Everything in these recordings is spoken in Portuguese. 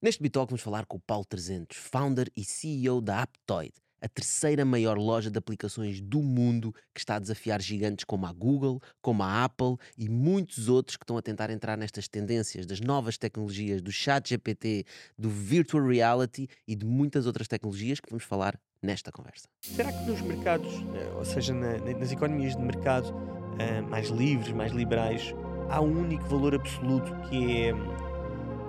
Neste Bitalk vamos falar com o Paulo 300, founder e CEO da Aptoid, a terceira maior loja de aplicações do mundo que está a desafiar gigantes como a Google, como a Apple e muitos outros que estão a tentar entrar nestas tendências das novas tecnologias, do chat GPT, do virtual reality e de muitas outras tecnologias que vamos falar nesta conversa. Será que nos mercados, eh, ou seja, na, nas economias de mercado uh, mais livres, mais liberais, há um único valor absoluto que é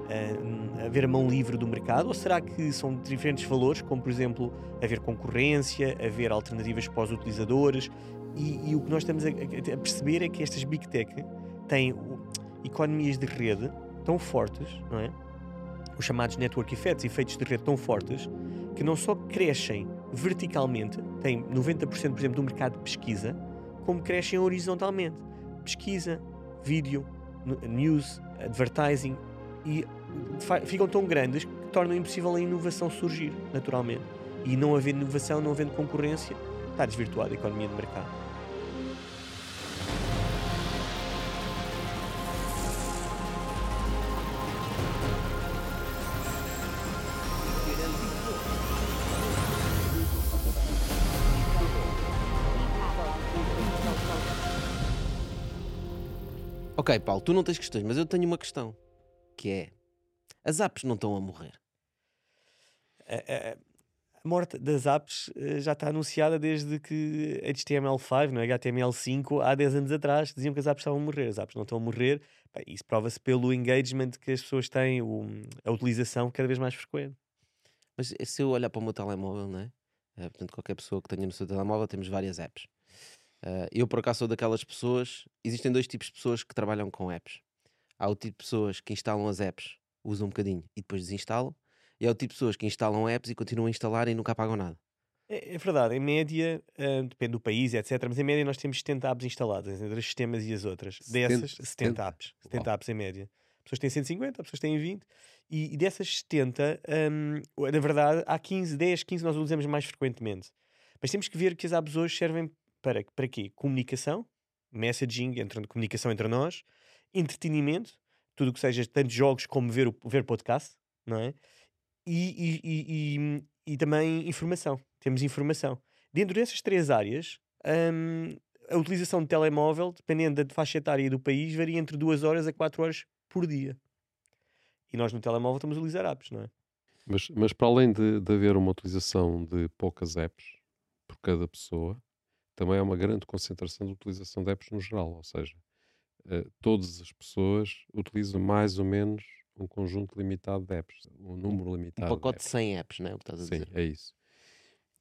uh, haver a mão livre do mercado? Ou será que são diferentes valores, como por exemplo haver concorrência, haver alternativas para os utilizadores? E, e o que nós estamos a, a, perceber é que estas Big Tech têm economias de rede tão fortes, não é? Os chamados network effects, efeitos de rede tão fortes, que não só crescem verticalmente, têm 90% por exemplo do mercado de pesquisa, como crescem horizontalmente. Pesquisa, vídeo, news, advertising, e ficam tão grandes que tornam impossível a inovação surgir naturalmente. E não havendo inovação, não havendo concorrência, está desvirtuada a economia de mercado. Ok, Paulo, tu não tens questões, mas eu tenho uma questão que é as apps não estão a morrer. A, a, a morte das apps eh, já está anunciada desde que HTML5, não é? HTML5, há 10 anos atrás, diziam que as apps estavam a morrer. As apps não estão a morrer. Bem, isso prova-se pelo engagement que as pessoas têm, o, a utilização cada vez mais frequente. Mas se eu olhar para o meu telemóvel, não é? é portanto, qualquer pessoa que tenha no seu telemóvel, temos várias apps. Uh, eu, por acaso, sou daquelas pessoas. Existem dois tipos de pessoas que trabalham com apps. Há o tipo de pessoas que instalam as apps, usam um bocadinho e depois desinstalam. E há o tipo de pessoas que instalam apps e continuam a instalar e nunca apagam nada. É, é verdade, em média, uh, depende do país, etc. Mas em média nós temos 70 apps instaladas entre os sistemas e as outras. 70, Dessas, 70, 70 apps. 70 Uau. apps em média. Pessoas têm 150, pessoas têm 20. E, e dessas 70, um, na verdade, há 15, 10, 15 nós usamos mais frequentemente. Mas temos que ver que as apps hoje servem para, para quê? Comunicação, messaging, entre, comunicação entre nós, entretenimento, tudo o que seja tanto jogos como ver, ver podcast, não é? E, e, e, e, também informação. Temos informação. Dentro dessas três áreas, hum, a utilização de telemóvel, dependendo da faixa etária do país, varia entre 2 horas a 4 horas por dia. E nós no telemóvel estamos a utilizar apps, não é? Mas, mas para além de, de haver uma utilização de poucas apps por cada pessoa, também há uma grande concentração de utilização de apps no geral, ou seja, uh, todas as pessoas utilizam mais ou menos um conjunto limitado de apps, um número limitado. Um pacote de, de 100 apps, não é o que estás a Sim, dizer? é isso.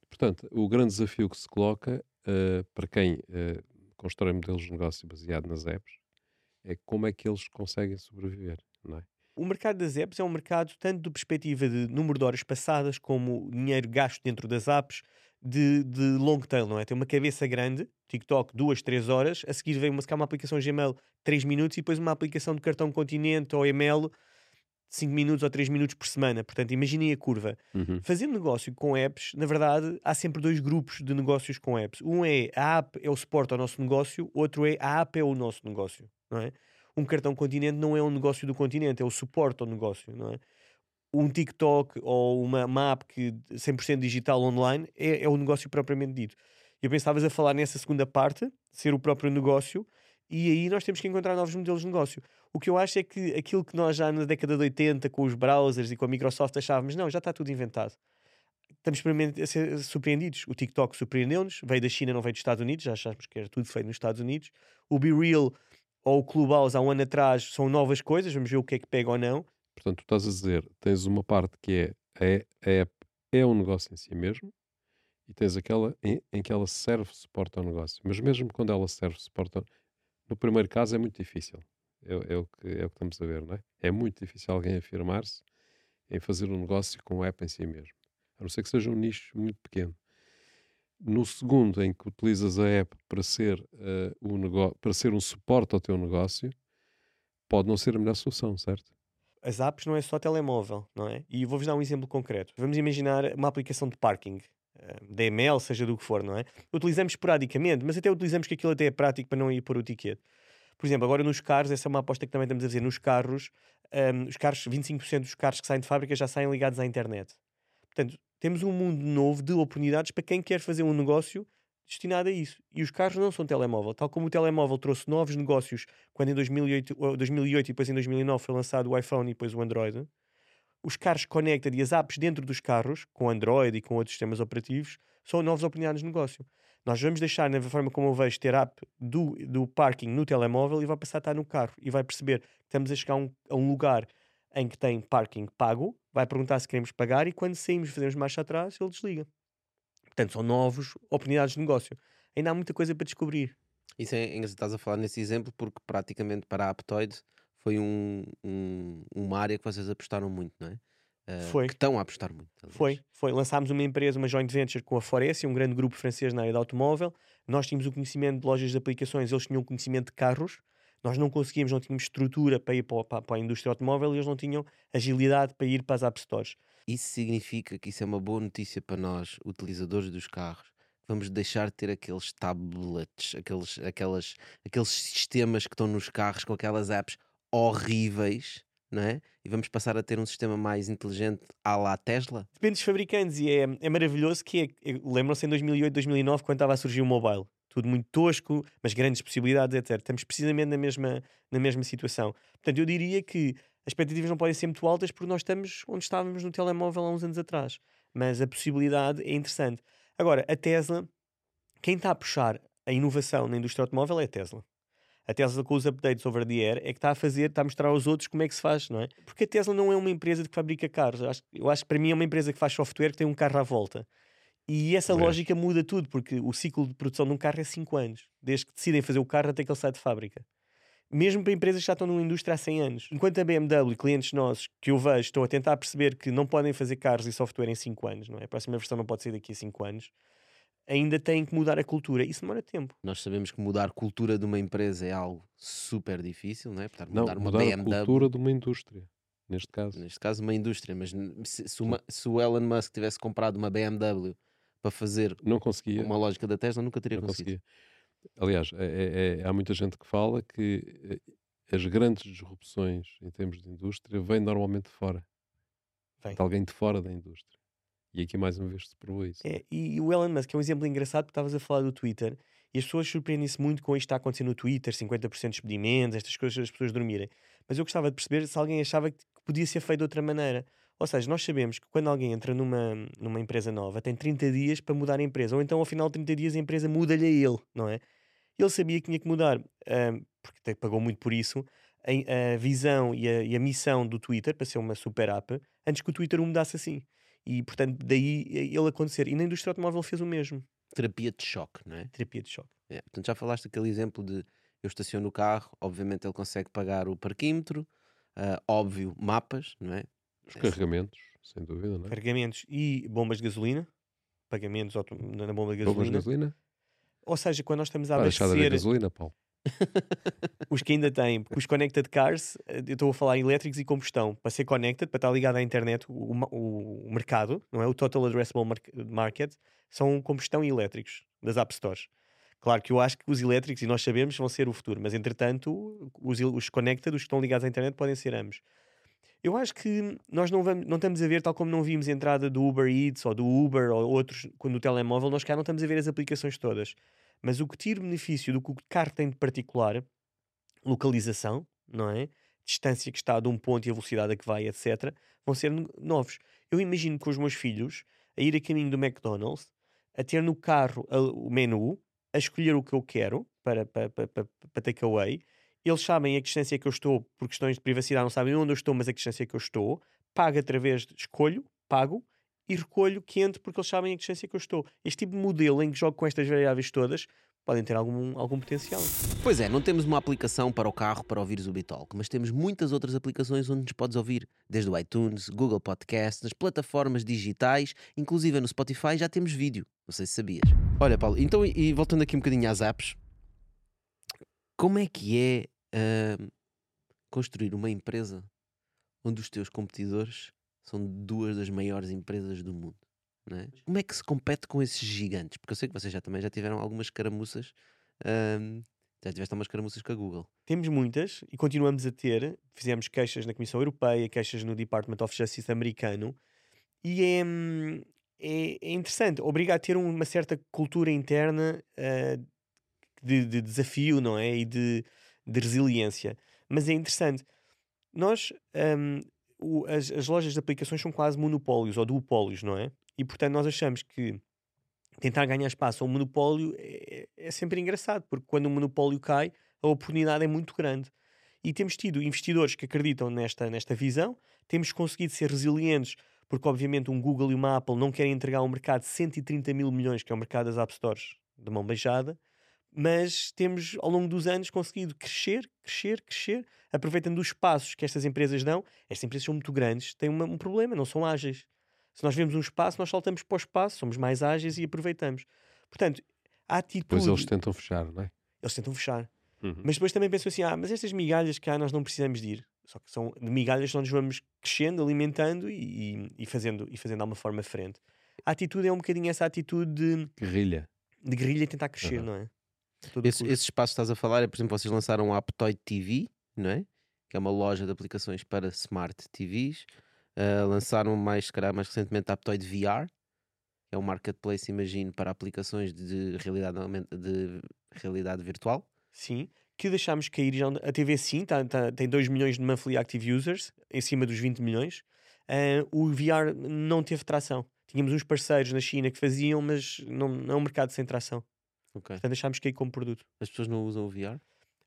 Portanto, o grande desafio que se coloca uh, para quem uh, constrói modelos de negócio baseado nas apps é como é que eles conseguem sobreviver, não é? O mercado das apps é um mercado tanto do perspectiva de número de horas passadas como dinheiro gasto dentro das apps, de, de long tail, não é? Tem uma cabeça grande, TikTok, duas, três horas, a seguir vem uma, uma aplicação Gmail, três minutos, e depois uma aplicação de cartão Continente ou email, 5 minutos ou 3 minutos por semana. Portanto, imaginem a curva. Uhum. Fazendo negócio com apps, na verdade, há sempre dois grupos de negócios com apps. Um é a app é o suporte ao nosso negócio, outro é a app é o nosso negócio, não é? Um cartão Continente não é um negócio do continente, é o suporte ao negócio, não é? Um TikTok ou uma, uma app que 100% digital online é, é o negócio propriamente dito. Eu pensavas a falar nessa segunda parte, ser o próprio negócio, e aí nós temos que encontrar novos modelos de negócio. O que eu acho é que aquilo que nós já na década de 80, com os browsers e com a Microsoft, achávamos, não, já está tudo inventado. Estamos a ser surpreendidos. O TikTok surpreendeu-nos, veio da China, não veio dos Estados Unidos, já achávamos que era tudo feito nos Estados Unidos. O Be Real ou o Clubhouse há um ano atrás são novas coisas, vamos ver o que é que pega ou não. Portanto, tu estás a dizer, tens uma parte que é a app é um negócio em si mesmo e tens aquela em, em que ela serve suporte ao negócio. Mas mesmo quando ela serve suporte ao... No primeiro caso é muito difícil. É, é, o que, é o que estamos a ver, não é? É muito difícil alguém afirmar-se em fazer um negócio com a app em si mesmo. A não ser que seja um nicho muito pequeno. No segundo, em que utilizas a app para ser, uh, um, para ser um suporte ao teu negócio, pode não ser a melhor solução, certo? As apps não é só telemóvel, não é? E vou-vos dar um exemplo concreto. Vamos imaginar uma aplicação de parking, eh, DML, seja do que for, não é? Utilizamos esporadicamente, mas até utilizamos que aquilo até é prático para não ir por o ticket. Por exemplo, agora nos carros, essa é uma aposta que também estamos a fazer. Nos carros, um, os carros, 25% dos carros que saem de fábrica já saem ligados à internet. Portanto, temos um mundo novo de oportunidades para quem quer fazer um negócio destinado a isso. E os carros não são telemóvel. Tal como o telemóvel trouxe novos negócios quando em 2008, 2008 e depois em 2009 foi lançado o iPhone e depois o Android, os carros Connected e as apps dentro dos carros, com Android e com outros sistemas operativos, são novas oportunidades de negócio. Nós vamos deixar, na forma como eu vejo, ter app do, do parking no telemóvel e vai passar a estar no carro e vai perceber que estamos a chegar a um, a um lugar em que tem parking pago, vai perguntar se queremos pagar e quando saímos fazemos marcha atrás, ele desliga. Portanto, são novas oportunidades de negócio. Ainda há muita coisa para descobrir. Isso é engraçado, estás a falar nesse exemplo porque praticamente para a Aptoid foi um, um- uma área que vocês apostaram muito, não é? Ah, Foi. Que estão a apostar muito. aliás. Foi, foi. Lançámos uma empresa, uma joint venture com a Foresia, um grande grupo francês na área de automóvel. Nós tínhamos o conhecimento de lojas de aplicações, eles tinham o conhecimento de carros. Nós não conseguíamos, não tínhamos estrutura para ir para, para- para a indústria automóvel e eles não tinham agilidade para ir para as App Stores. Isso significa que isso é uma boa notícia para nós, utilizadores dos carros. Vamos deixar de ter aqueles tablets, aqueles, aquelas, aqueles sistemas que estão nos carros com aquelas apps horríveis, não é? E vamos passar a ter um sistema mais inteligente à la Tesla. Depende dos fabricantes e é, é maravilhoso que é, é- lembram-se em 2008, 2009, quando estava a surgir o mobile. Tudo muito tosco, mas grandes possibilidades, etc. Estamos precisamente na mesma, na mesma situação. Portanto, eu diria que as expectativas não podem ser muito altas porque nós estamos onde estávamos no telemóvel há uns anos atrás. Mas a possibilidade é interessante. Agora, a Tesla, quem está a puxar a inovação na indústria automóvel é a Tesla. A Tesla com os updates over the air é que está a fazer, está a mostrar aos outros como é que se faz, não é? Porque a Tesla não é uma empresa que fabrica carros. Eu acho, eu acho que para mim é uma empresa que faz software que tem um carro à volta. E essa É. lógica muda tudo, porque o ciclo de produção de um carro é 5 anos. Desde que decidem fazer o carro até que ele sai de fábrica. Mesmo para empresas que já estão numa indústria há 100 anos. Enquanto a BMW, clientes nossos que eu vejo, estão a tentar perceber que não podem fazer carros e software em 5 anos, não é? A próxima versão não pode sair daqui a 5 anos. Ainda têm que mudar a cultura. Isso demora tempo. Nós sabemos que mudar a cultura de uma empresa é algo super difícil, não é? Portanto, Não, mudar uma mudar a BMW, cultura de uma indústria, neste caso. neste caso uma indústria, mas se, se uma- se o Elon Musk tivesse comprado uma BMW para fazer Não conseguia. uma lógica da Tesla, nunca teria não conseguido. conseguia. Aliás, é- é- é- há muita gente que fala que eh, as grandes disrupções em termos de indústria vêm normalmente de fora. Vem. De alguém de fora da indústria. E aqui mais uma vez se provou isso. É, e, o Elon Musk é um exemplo engraçado porque estavas a falar do Twitter e as pessoas surpreendem-se muito com isto que está acontecendo no Twitter, 50% de despedimentos, estas coisas as pessoas dormirem. Mas eu gostava de perceber se alguém achava que podia ser feito de outra maneira. Ou seja, nós sabemos que quando alguém entra numa, numa empresa nova, tem 30 dias para mudar a empresa, ou então ao final de 30 dias a empresa muda-lhe a ele, não é? Ele sabia que tinha que mudar, ahm, porque até pagou muito por isso, a, a visão e a, e a missão do Twitter para ser uma super app, antes que o Twitter o mudasse assim. E portanto, daí ele acontecer. E na indústria automóvel fez o mesmo. Terapia de choque, não é? Terapia de choque. É, Portanto, já falaste aquele exemplo de eu estaciono o carro, obviamente ele consegue pagar o parquímetro, ah, óbvio, mapas, não é? Os carregamentos, sem dúvida, não é? Carregamentos e bombas de gasolina. Pagamentos na bomba de Bombas gasolina. de gasolina? Ou seja, quando nós estamos a Para deixar de haver abastecer gasolina, Paulo. os que ainda têm, porque os connected cars, eh, eu estou a falar elétricos e combustão, para ser connected, para estar ligado à internet, o, o- o mercado, não é? O Total Addressable Mar- Market, são combustão e elétricos das App Stores. Claro que eu acho que os elétricos, e nós sabemos, vão ser o futuro, mas entretanto, os, os connected, os que estão ligados à internet, podem ser ambos. Eu acho que nós não, vamos, não estamos a ver, tal como não vimos a entrada do Uber Eats ou do Uber ou outros quando o telemóvel, nós cá não estamos a ver as aplicações todas. Mas o que tira benefício do que o carro tem de particular, localização, não é? Distância que está de um ponto e a velocidade a que vai, etc., vão ser no- novos. Eu imagino com os meus filhos a ir a caminho do McDonald's, a ter no carro o menu, a escolher o que eu quero para, para, para, para, para takeaway. Eles sabem a que distância que eu estou, por questões de privacidade, não sabem onde eu estou, mas a que distância que eu estou. Pago através de escolho, pago e recolho quente porque eles sabem a que distância que eu estou. Este tipo de modelo em que jogo com estas variáveis todas podem ter algum, algum potencial. Pois é, não temos uma aplicação para o carro para ouvires o Bitalk, mas temos muitas outras aplicações onde nos podes ouvir, desde o iTunes, Google Podcasts, nas plataformas digitais, inclusive no Spotify já temos vídeo. Não sei se sabias. Olha, Paulo, então e voltando aqui um bocadinho às apps, como é que é ah, construir uma empresa onde os teus competidores são duas das maiores empresas do mundo? não é? Como é que se compete com esses gigantes? Porque eu sei que vocês já também já tiveram algumas caramuças. ah, já tiveste algumas caramuças com a Google. Temos muitas e continuamos a ter. Fizemos queixas na Comissão Europeia, queixas no Department of Justice americano. E é, hum, é, é interessante. Obriga a ter uma certa cultura interna uh, de, de, desafio, não é? E de, de resiliência. Mas é interessante. Nós, um, o, as, as lojas de aplicações são quase monopólios ou duopólios, não é? E portanto nós achamos que tentar ganhar espaço ao monopólio é, é sempre engraçado, porque quando o monopólio cai, a oportunidade é muito grande. E temos tido investidores que acreditam nesta, nesta visão, temos conseguido ser resilientes, porque obviamente um Google e uma Apple não querem entregar ao mercado 130 mil milhões, que é o mercado das App Stores, de mão beijada, mas temos ao longo dos anos conseguido crescer, crescer, crescer, aproveitando os passos que estas empresas dão. Estas empresas são muito grandes, têm uma, um problema, não são ágeis. Se nós vemos um espaço, nós saltamos para o espaço, somos mais ágeis e aproveitamos. Portanto, a atitude. Depois eles tentam fechar, não é? Eles tentam fechar. Uhum. Mas depois também pensam assim: ah, mas estas migalhas cá nós não precisamos de ir. Só que são de migalhas que nós vamos crescendo, alimentando e, e, fazendo, e fazendo de alguma forma frente. A atitude é um bocadinho essa atitude de guerrilha. De guerrilha e tentar crescer, uhum. não é? Esse, esse, espaço que estás a falar é, por exemplo, vocês lançaram o Aptoid TV, não é? Que é uma loja de aplicações para smart TVs. Uh, lançaram mais, se calhar, mais recentemente a Aptoid VR, que é um marketplace, imagino, para aplicações de realidade, de realidade virtual. Sim, que deixámos cair já. A TV sim, tá, tá, tem 2 milhões de monthly active users, em cima dos 20 milhões. Uh, o VR não teve tração. Tínhamos uns parceiros na China que faziam, mas não, não é um mercado sem tração. Okay. Portanto, deixámos cair como produto. As pessoas não usam o VR?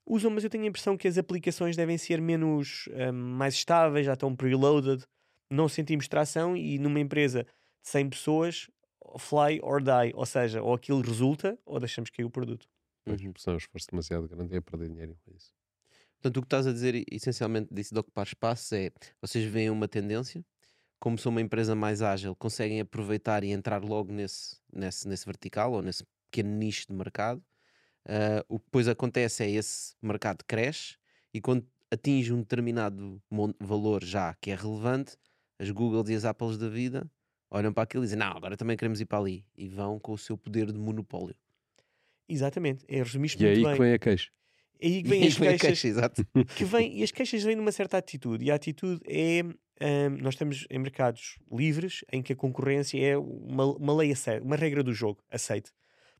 Usam, mas eu tenho a impressão que as aplicações devem ser menos um, mais estáveis, já estão preloaded, não sentimos tração e numa empresa de 100 pessoas, fly or die, ou seja, ou aquilo resulta ou deixamos cair o produto. Uhum. Se é um esforço demasiado grande, é perder dinheiro com isso. Portanto, o que estás a dizer essencialmente disso de ocupar espaço é vocês veem uma tendência, como são uma empresa mais ágil, conseguem aproveitar e entrar logo nesse, nesse, nesse vertical ou nesse pequeno nicho de mercado. Uh, o que depois acontece é esse mercado cresce e quando atinge um determinado valor já que é relevante, as Googles e as Apples da vida olham para aquilo e dizem: Não, agora também queremos ir para ali e vão com o seu poder de monopólio. Exatamente, é resumir E é aí bem. que vem a queixa. É aí que vêm as queixas. Queixa, exato. que vem, e as queixas vêm de uma certa atitude. E a atitude é. Um, nós estamos em mercados livres em que a concorrência é uma, uma lei aceita, uma regra do jogo aceite.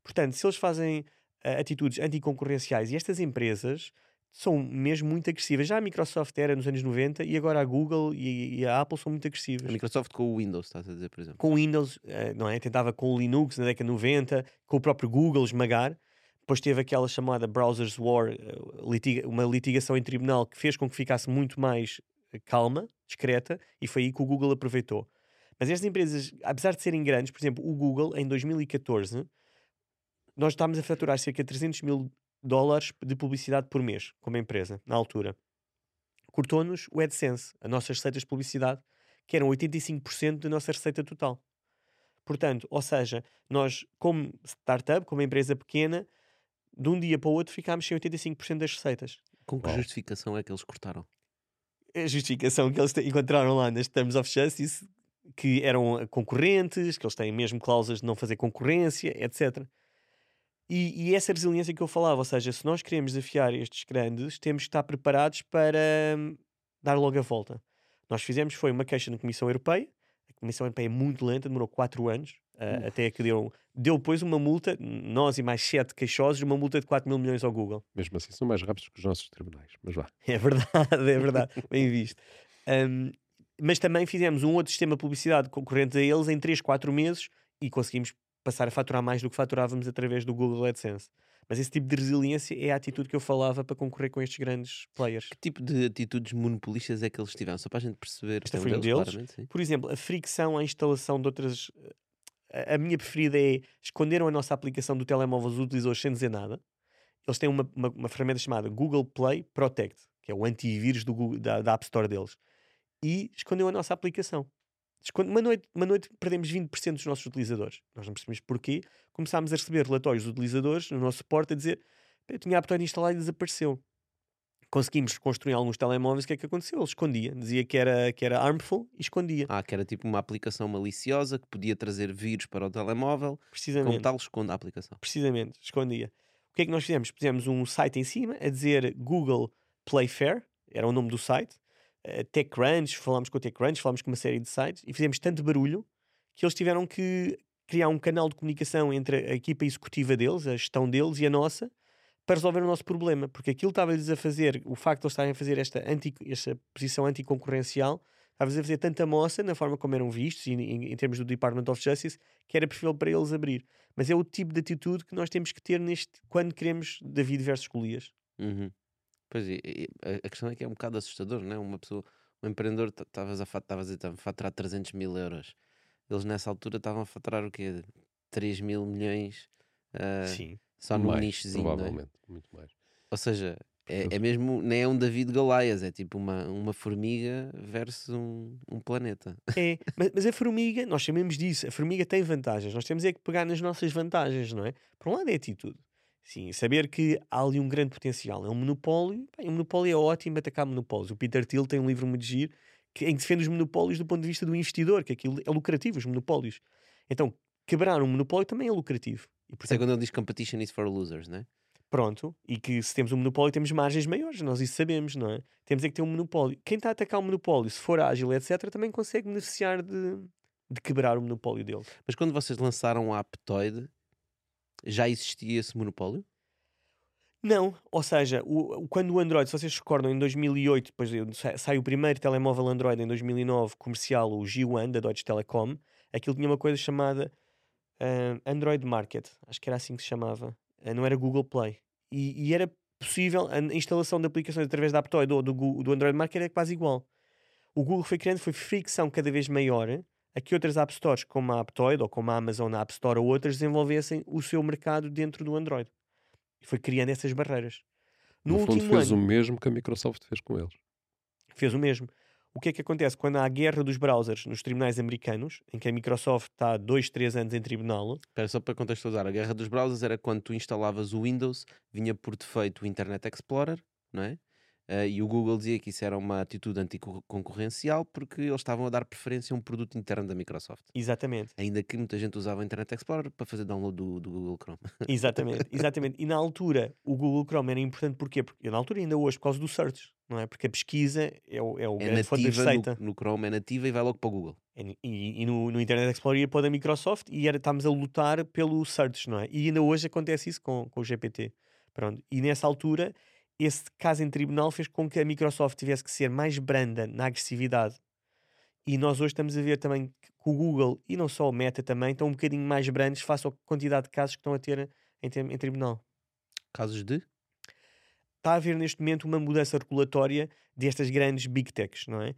Portanto, se eles fazem uh, atitudes anticoncorrenciais e estas empresas são mesmo muito agressivas. Já a Microsoft era nos anos 90 e agora a Google e, e a Apple são muito agressivas. A Microsoft com o Windows, estás a dizer, por exemplo. Com o Windows, uh, não é? Tentava com o Linux na década de 90, com o próprio Google esmagar. Depois teve aquela chamada Browsers War, litiga uma litigação em tribunal que fez com que ficasse muito mais calma, discreta, e foi aí que o Google aproveitou. Mas estas empresas, apesar de serem grandes, por exemplo, o Google em 2014 nós estávamos a faturar cerca de 300 mil dólares de publicidade por mês, como empresa, na altura. Cortou-nos o AdSense, as nossas receitas de publicidade, que eram 85% da nossa receita total. Portanto, ou seja, nós, como startup, como empresa pequena, de um dia para o outro ficámos sem 85% das receitas. Com que justificação é que eles cortaram? A justificação que eles encontraram lá nas Terms of Justice, que eram concorrentes, que eles têm mesmo cláusulas de não fazer concorrência, etc. E, e, essa resiliência que eu falava, ou seja, se nós queremos desafiar estes grandes, temos que estar preparados para hum, dar logo a volta. Nós fizemos foi uma queixa na Comissão Europeia, a Comissão Europeia é muito lenta, demorou 4 anos, uh, até que deu, deu depois uma multa, nós e mais 7 queixosos, uma multa de 4 mil milhões ao Google. Mesmo assim são mais rápidos que os nossos tribunais, mas vá. É verdade, é verdade, bem visto. Um, mas também fizemos um outro sistema de publicidade concorrente a eles em 3, 4 meses e conseguimos passar a faturar mais do que faturávamos através do Google AdSense. Mas esse tipo de resiliência é a atitude que eu falava para concorrer com estes grandes players. Que tipo de atitudes monopolistas é que eles tiveram? Só para a gente perceber. Esta foi um deles. deles. Por exemplo, a fricção à instalação de outras. A, minha preferida é esconderam a nossa aplicação do telemóvel dos utilizadores sem dizer nada. Eles têm uma, uma, uma ferramenta chamada Google Play Protect, que é o antivírus do Google, da, da App Store deles. E escondeu a nossa aplicação. Quando uma noite, uma noite perdemos 20% dos nossos utilizadores. Nós não percebemos porquê. Começámos a receber relatórios de utilizadores no nosso suporte a dizer eu tinha a Aptoid instalado e desapareceu. Conseguimos construir alguns telemóveis, o que é que aconteceu? Ele escondia, dizia que era, que era harmful e escondia. Ah, que era tipo uma aplicação maliciosa que podia trazer vírus para o telemóvel. Precisamente. Como tal, esconde a aplicação. Precisamente, escondia. O que é que nós fizemos? Pusemos um site em cima a dizer Google Playfair, era o nome do site, uh, TechCrunch, falámos com o TechCrunch, falámos com uma série de sites e fizemos tanto barulho que eles tiveram que criar um canal de comunicação entre a equipa executiva deles, a gestão deles e a nossa, para resolver o nosso problema, porque aquilo estava-lhes a fazer, o facto de eles estarem a fazer esta, anti, esta posição anticoncorrencial, estava-lhes a fazer tanta moça na forma como eram vistos, e, em, em, termos do Department of Justice, que era preferível para eles abrir. Mas é o tipo de atitude que nós temos que ter neste quando queremos David versus Golias. Uhum. Pois é, a questão é que é um bocado assustador, não é? Uma pessoa, um empreendedor, estavas a, a faturar 300 mil euros. Eles nessa altura estavam a faturar o quê? 3 mil milhões uh, Sim. só num nichozinho. É? Provavelmente, é? muito mais. Ou seja, é, é mesmo, nem é um David Golias, é tipo uma, uma formiga versus um, um planeta. É, mas, mas, a formiga, nós chamamos disso, a formiga tem vantagens, nós temos é que pegar nas nossas vantagens, não é? Por um lado é atitude. Sim, saber que há ali um grande potencial. É um monopólio, bem, um monopólio é ótimo atacar monopólios. O Peter Thiel tem um livro muito giro que, em que defende os monopólios do ponto de vista do investidor, que aquilo é lucrativo, os monopólios. Então, quebrar um monopólio também é lucrativo. E, portanto, é quando ele diz competition is for losers, não é? Pronto, e que se temos um monopólio temos margens maiores, nós isso sabemos, não é? Temos é que ter um monopólio. Quem está a atacar um monopólio, se for ágil, etc., também consegue beneficiar de, de quebrar o monopólio dele. Mas quando vocês lançaram a Aptoid, já existia esse monopólio? Não, ou seja, o, quando o Android, se vocês recordam, em 2008, depois sai o primeiro telemóvel Android em 2009 comercial, o G1 da Deutsche Telekom, aquilo tinha uma coisa chamada uh, Android Market, acho que era assim que se chamava, uh, não era Google Play, e, e, era possível a instalação de aplicações através da Aptoid ou do, do Android Market era quase igual. O Google foi criando, foi fricção cada vez maior a que outras App Stores, como a Aptoid ou como a Amazon App Store ou outras, desenvolvessem o seu mercado dentro do Android. E foi criando essas barreiras. No, no último fundo, fez ano, o mesmo que a Microsoft fez com eles. Fez o mesmo. O que é que acontece quando há a guerra dos browsers nos tribunais americanos, em que a Microsoft está há dois, três anos em tribunal? Espera, só para contextualizar, a guerra dos browsers era quando tu instalavas o Windows, vinha por defeito o Internet Explorer, não é? Uh, e o Google dizia que isso era uma atitude anticoncorrencial porque eles estavam a dar preferência a um produto interno da Microsoft. Exatamente. Ainda que muita gente usava o Internet Explorer para fazer download do, do Google Chrome. Exatamente, exatamente. E na altura o Google Chrome era importante porquê? Porque na altura ainda hoje por causa do search, não é? Porque a pesquisa é o, é o é grande fonte de receita. No, no, Chrome é nativa e vai logo para o Google. E, e, e no, no, Internet Explorer ia para a Microsoft e era, estávamos a lutar pelo search, não é? E ainda hoje acontece isso com, com o GPT. Pronto. E nessa altura esse caso em tribunal fez com que a Microsoft tivesse que ser mais branda na agressividade. E nós hoje estamos a ver também que o Google e não só o Meta também estão um bocadinho mais brandos face à quantidade de casos que estão a ter em, em tribunal. Casos de? Está a haver neste momento uma mudança regulatória destas grandes big techs, não é?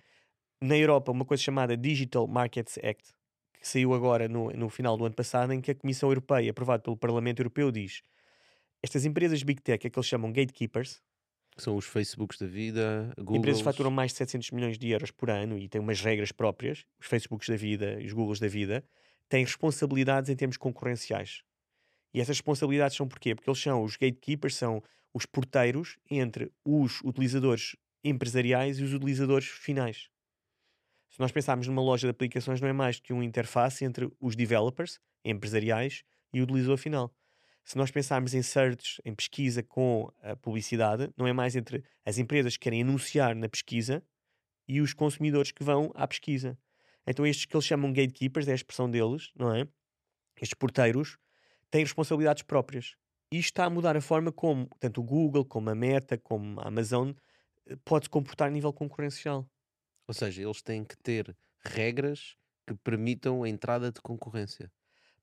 Na Europa, uma coisa chamada Digital Markets Act, que saiu agora no, no final do ano passado, em que a Comissão Europeia, aprovada pelo Parlamento Europeu, diz estas empresas Big Tech, é que eles chamam gatekeepers, são os Facebooks da vida, Google. Empresas faturam mais de 700 milhões de euros por ano e têm umas regras próprias, os Facebooks da vida e os Googles da vida, têm responsabilidades em termos concorrenciais. E essas responsabilidades são porquê? Porque eles são os gatekeepers, são os porteiros entre os utilizadores empresariais e os utilizadores finais. Se nós pensarmos numa loja de aplicações, não é mais que uma interface entre os developers empresariais e o utilizador final se nós pensarmos em search, em pesquisa com a publicidade, não é mais entre as empresas que querem anunciar na pesquisa e os consumidores que vão à pesquisa. Então estes que eles chamam gatekeepers, é a expressão deles, não é? Estes porteiros têm responsabilidades próprias. E isto está a mudar a forma como tanto o Google, como a Meta, como a Amazon eh, pode se comportar a nível concorrencial. Ou seja, eles têm que ter regras que permitam a entrada de concorrência.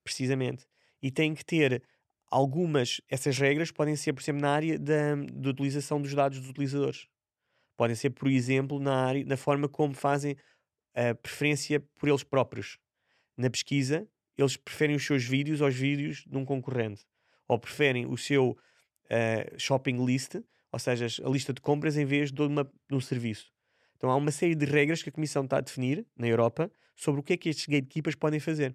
Precisamente. E têm que ter algumas, essas regras podem ser, por exemplo, na área da, da utilização dos dados dos utilizadores. Podem ser, por exemplo, na, área, na forma como fazem a preferência por eles próprios. Na pesquisa, eles preferem os seus vídeos aos vídeos de um concorrente. Ou preferem o seu uh, shopping list, ou seja, a lista de compras, em vez de, uma, de um serviço. Então há uma série de regras que a Comissão está a definir na Europa sobre o que é que estes gatekeepers podem fazer.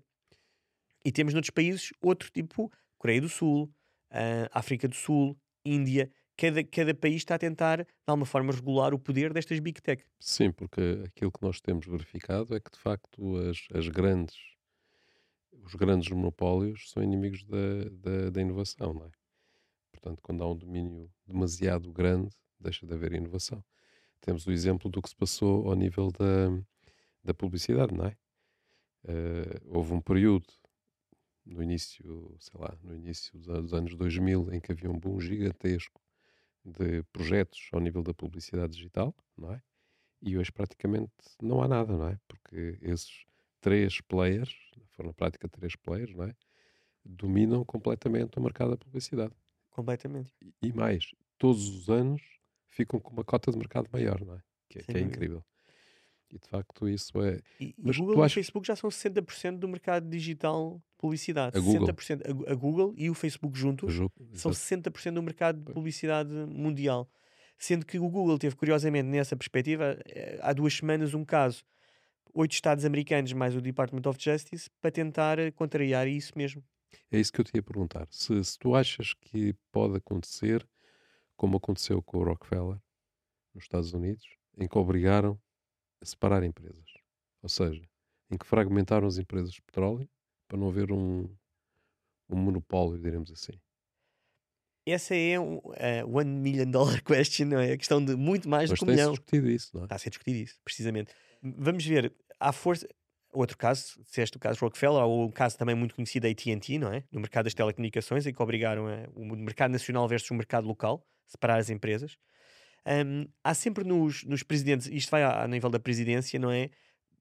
E temos noutros países outro tipo Coreia do Sul, uh, África do Sul, Índia. Cada, cada país está a tentar, de alguma forma, regular o poder destas big tech. Sim, porque aquilo que nós temos verificado é que, de facto, as, as grandes, os grandes monopólios são inimigos da, da, da inovação, não é? Portanto, quando há um domínio demasiado grande, deixa de haver inovação. Temos o exemplo do que se passou ao nível da, da publicidade, não é? Uh, houve um período no início, sei lá, no início dos anos 2000 em que havia um boom gigantesco de projetos ao nível da publicidade digital, não é? E hoje praticamente não há nada, não é? Porque esses três players, foram na prática três players, não é? Dominam completamente o mercado da publicidade. Completamente. E, e mais, todos os anos ficam com uma cota de mercado maior, não é? Que, é, que é incrível. E de facto isso é. E, Mas e Google e Facebook já são 60% do mercado digital de publicidade. A Google. 60%. A, a Google e o Facebook juntos são 60% do mercado de publicidade mundial. Sendo que o Google teve, curiosamente, nessa perspectiva, eh, há duas semanas, um caso, oito Estados americanos mais o Department of Justice, para tentar eh, contrariar isso mesmo. É isso que eu te ia perguntar. Se, se tu achas que pode acontecer, como aconteceu com o Rockefeller nos Estados Unidos, em que obrigaram separar empresas. Ou seja, em que fragmentaram as empresas de petróleo para não haver um, um monopólio, diremos assim. Essa é um uh, one million dollar question, não é? A questão de muito mais Mas do que um milhão. discutido isso, não é? Está a ser discutido isso, precisamente. Vamos ver, há força. Outro caso, disseste o caso Rockefeller, ou um caso também muito conhecido da AT&T, não é? No mercado das telecomunicações, em que obrigaram a, o mercado nacional versus o mercado local, separar as empresas. Um, há sempre nos, nos presidentes, isto vai a, nível da presidência, não é?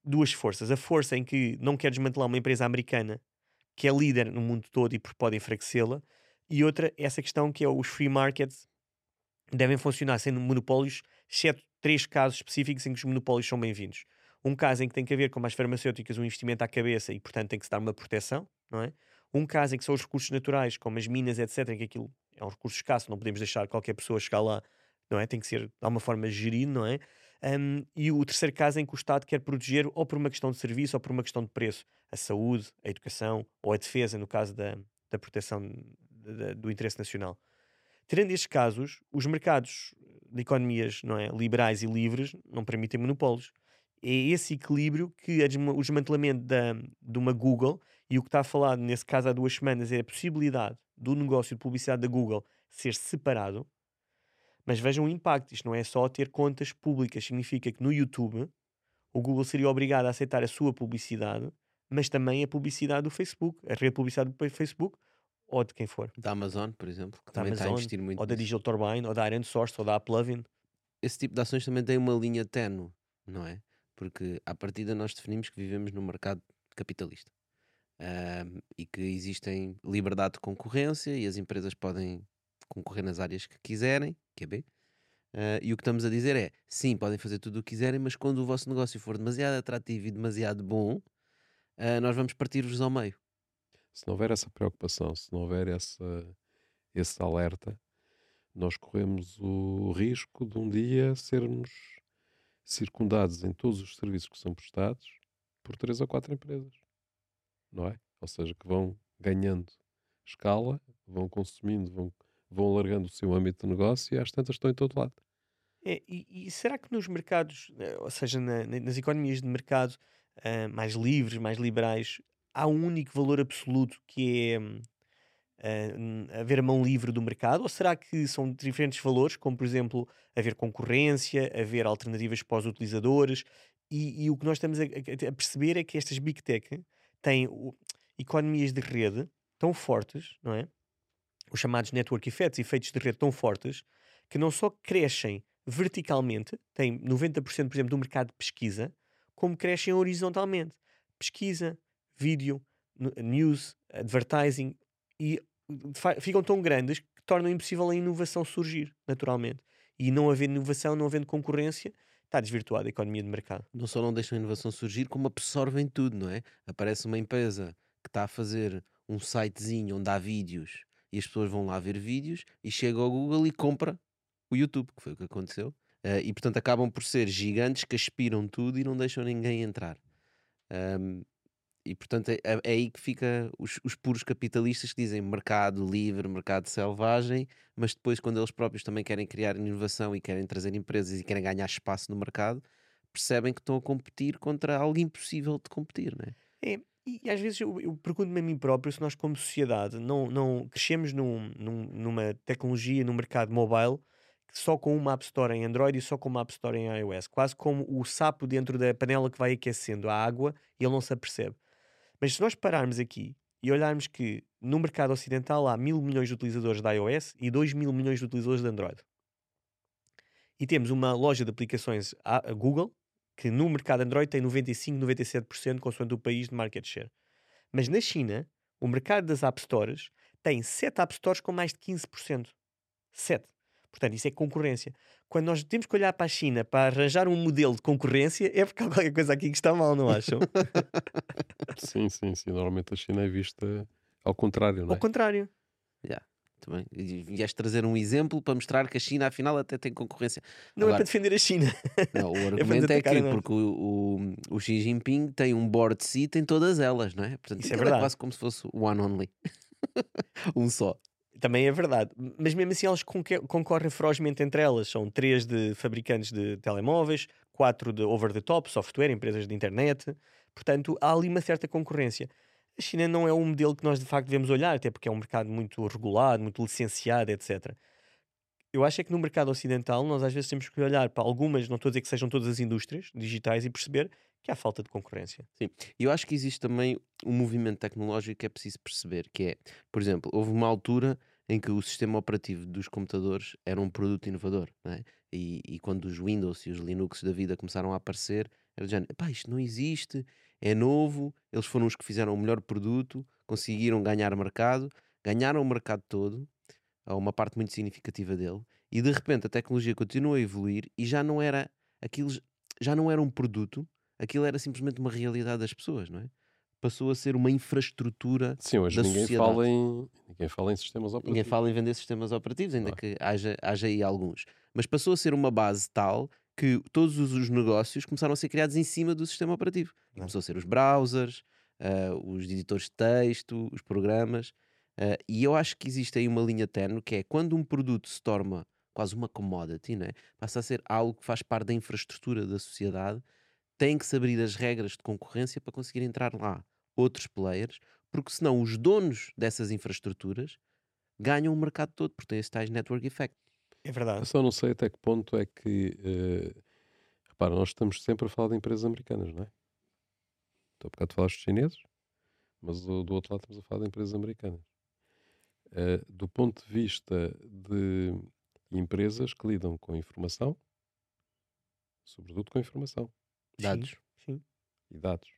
Duas forças. A força em que não quer desmantelar uma empresa americana que é líder no mundo todo e pode enfraquecê-la, e outra, essa questão que é os free markets devem funcionar sendo monopólios, exceto três casos específicos em que os monopólios são bem-vindos. Um caso em que tem que haver, como as farmacêuticas, um investimento à cabeça e, portanto, tem que se dar uma proteção, não é? Um caso em que são os recursos naturais, como as minas, etc., em que aquilo é um recurso escasso, não podemos deixar qualquer pessoa chegar lá não é? Tem que ser de alguma forma gerido, não é? Um, e o terceiro caso em que o Estado quer proteger, ou por uma questão de serviço, ou por uma questão de preço, a saúde, a educação ou a defesa, no caso da, da proteção de, de, do interesse nacional. Tirando estes casos, os mercados de economias não é, liberais e livres não permitem monopólios. É esse equilíbrio que o desmantelamento da, de uma Google, e o que está falado nesse caso há duas semanas é a possibilidade do negócio de publicidade da Google ser separado mas vejam o impacto. Isto não é só ter contas públicas. Significa que no YouTube o Google seria obrigado a aceitar a sua publicidade, mas também a publicidade do Facebook, a rede de publicidade do Facebook ou de quem for. Da Amazon, por exemplo, que da também Amazon, está a investir muito. Ou da Digital Turbine, ou da Iron Source, ou da Applevin. Esse tipo de ações também tem uma linha tenue, não é? Porque à partida nós definimos que vivemos num mercado capitalista. E que existem liberdade de concorrência e as empresas podem concorrer nas áreas que quiserem, QB. Uh, e o que estamos a dizer é: sim, podem fazer tudo o que quiserem, mas quando o vosso negócio for demasiado atrativo e demasiado bom, uh, nós vamos partir-vos ao meio. Se não houver essa preocupação, se não houver essa, esse alerta, nós corremos o risco de um dia sermos circundados em todos os serviços que são prestados por três ou quatro empresas, não é? Ou seja, que vão ganhando escala, vão consumindo, vão vão alargando o seu âmbito de negócio e às tantas estão em todo lado. É, e, e, será que nos mercados, eh, ou seja, na, nas economias de mercado uh, mais livres, mais liberais, há um único valor absoluto que é uh, haver a mão livre do mercado? Ou será que são diferentes valores, como por exemplo haver concorrência, haver alternativas para os utilizadores? E, e o que nós estamos a, a, perceber é que estas big tech têm economias de rede tão fortes, não é? Os chamados network effects, efeitos de rede tão fortes, que não só crescem verticalmente, têm 90%, por exemplo, do mercado de pesquisa, como crescem horizontalmente. Pesquisa, vídeo, news, advertising, e ficam tão grandes que tornam impossível a inovação surgir, naturalmente. E não havendo inovação, não havendo concorrência, está desvirtuada a economia de mercado. Não só não deixam a inovação surgir, como absorvem tudo, não é? Aparece uma empresa que está a fazer um sitezinho onde há vídeos e as pessoas vão lá ver vídeos e chega ao Google e compra o YouTube, que foi o que aconteceu. Uh, e portanto acabam por ser gigantes que aspiram tudo e não deixam ninguém entrar. Um, e portanto é, é, aí que fica os, os, puros capitalistas que dizem mercado livre, mercado selvagem, mas depois, quando eles próprios também querem criar inovação e querem trazer empresas e querem ganhar espaço no mercado, percebem que estão a competir contra algo impossível de competir, não é? É, e às vezes eu, eu pergunto-me a mim próprio se nós, como sociedade, não, não crescemos num, num- numa tecnologia, num mercado mobile, só com uma App Store em Android e só com uma App Store em iOS. Quase como o sapo dentro da panela que vai aquecendo a água e ele não se apercebe. Mas se nós pararmos aqui e olharmos que no mercado ocidental há mil milhões de utilizadores de iOS e 2 mil milhões de utilizadores de Android. E temos uma loja de aplicações a Google, que no mercado Android tem 95, 97% consoante o país de market share. Mas na China, o mercado das App Stores tem 7 App Stores com mais de 15%. 7. Portanto, isso é concorrência. Quando nós temos que olhar para a China para arranjar um modelo de concorrência, é porque há qualquer coisa aqui que está mal, não acham? Sim, sim, sim. Normalmente a China é vista ao contrário, não Ao é? contrário. Também. E vieste trazer um exemplo para mostrar que a China, afinal, até tem concorrência. Não é Agora- para defender a China. Não, o nos argumento é atacar que porque o, o, o Xi Jinping tem um board seat em todas elas, não é? Portanto, Isso é aquilo verdade. quase como se fosse one only. um só. Também é verdade. Mas mesmo assim elas concorrem ferozmente entre elas. São três de fabricantes de telemóveis, quatro de over-the-top, software, empresas de internet. Portanto, há ali uma certa concorrência. A China não é um modelo que nós de facto devemos olhar, até porque é um mercado muito regulado, muito licenciado, etc. Eu acho é que no mercado ocidental nós às vezes temos que olhar para algumas, não estou a dizer que sejam todas as indústrias digitais, e perceber que há falta de concorrência. E eu acho que existe também um movimento tecnológico que é preciso perceber, que é, por exemplo, houve uma altura em que o sistema operativo dos computadores era um produto inovador, é? E, e quando os Windows e os Linux da vida começaram a aparecer, era de género, pá, isto não existe, é novo, eles foram os que fizeram o melhor produto, conseguiram ganhar mercado, ganharam o mercado todo, uma parte muito significativa dele, e de repente a tecnologia continua a evoluir e já não era aquilo, já não era um produto, aquilo era simplesmente uma realidade das pessoas, não é? Passou a ser uma infraestrutura. Sim, hoje da ninguém sociedade. fala, em, ninguém fala em sistemas operativos. Ninguém fala em vender sistemas operativos, ainda Claro. que haja, haja aí alguns. Mas passou a ser uma base tal que todos os, os negócios começaram a ser criados em cima do sistema operativo. E Não. Começou a ser os browsers, ah, os editores de texto, os programas. ah, e eu acho que existe aí uma linha tenue que é quando um produto se torna quase uma commodity, né? passa a ser algo que faz parte da infraestrutura da sociedade, tem que se abrir as regras de concorrência para conseguir entrar lá outros players, porque senão os donos dessas infraestruturas ganham o mercado todo, porque tem esse tais network effect. É Eu verdade. só não sei até que ponto é que. eh, repara, nós estamos sempre a falar de empresas americanas, não é? Estou a bocado a falar dos chineses, mas do, do outro lado estamos a falar de empresas americanas. Eh, do ponto de vista de empresas que lidam com informação, sobretudo com informação Dados. Sim. e dados.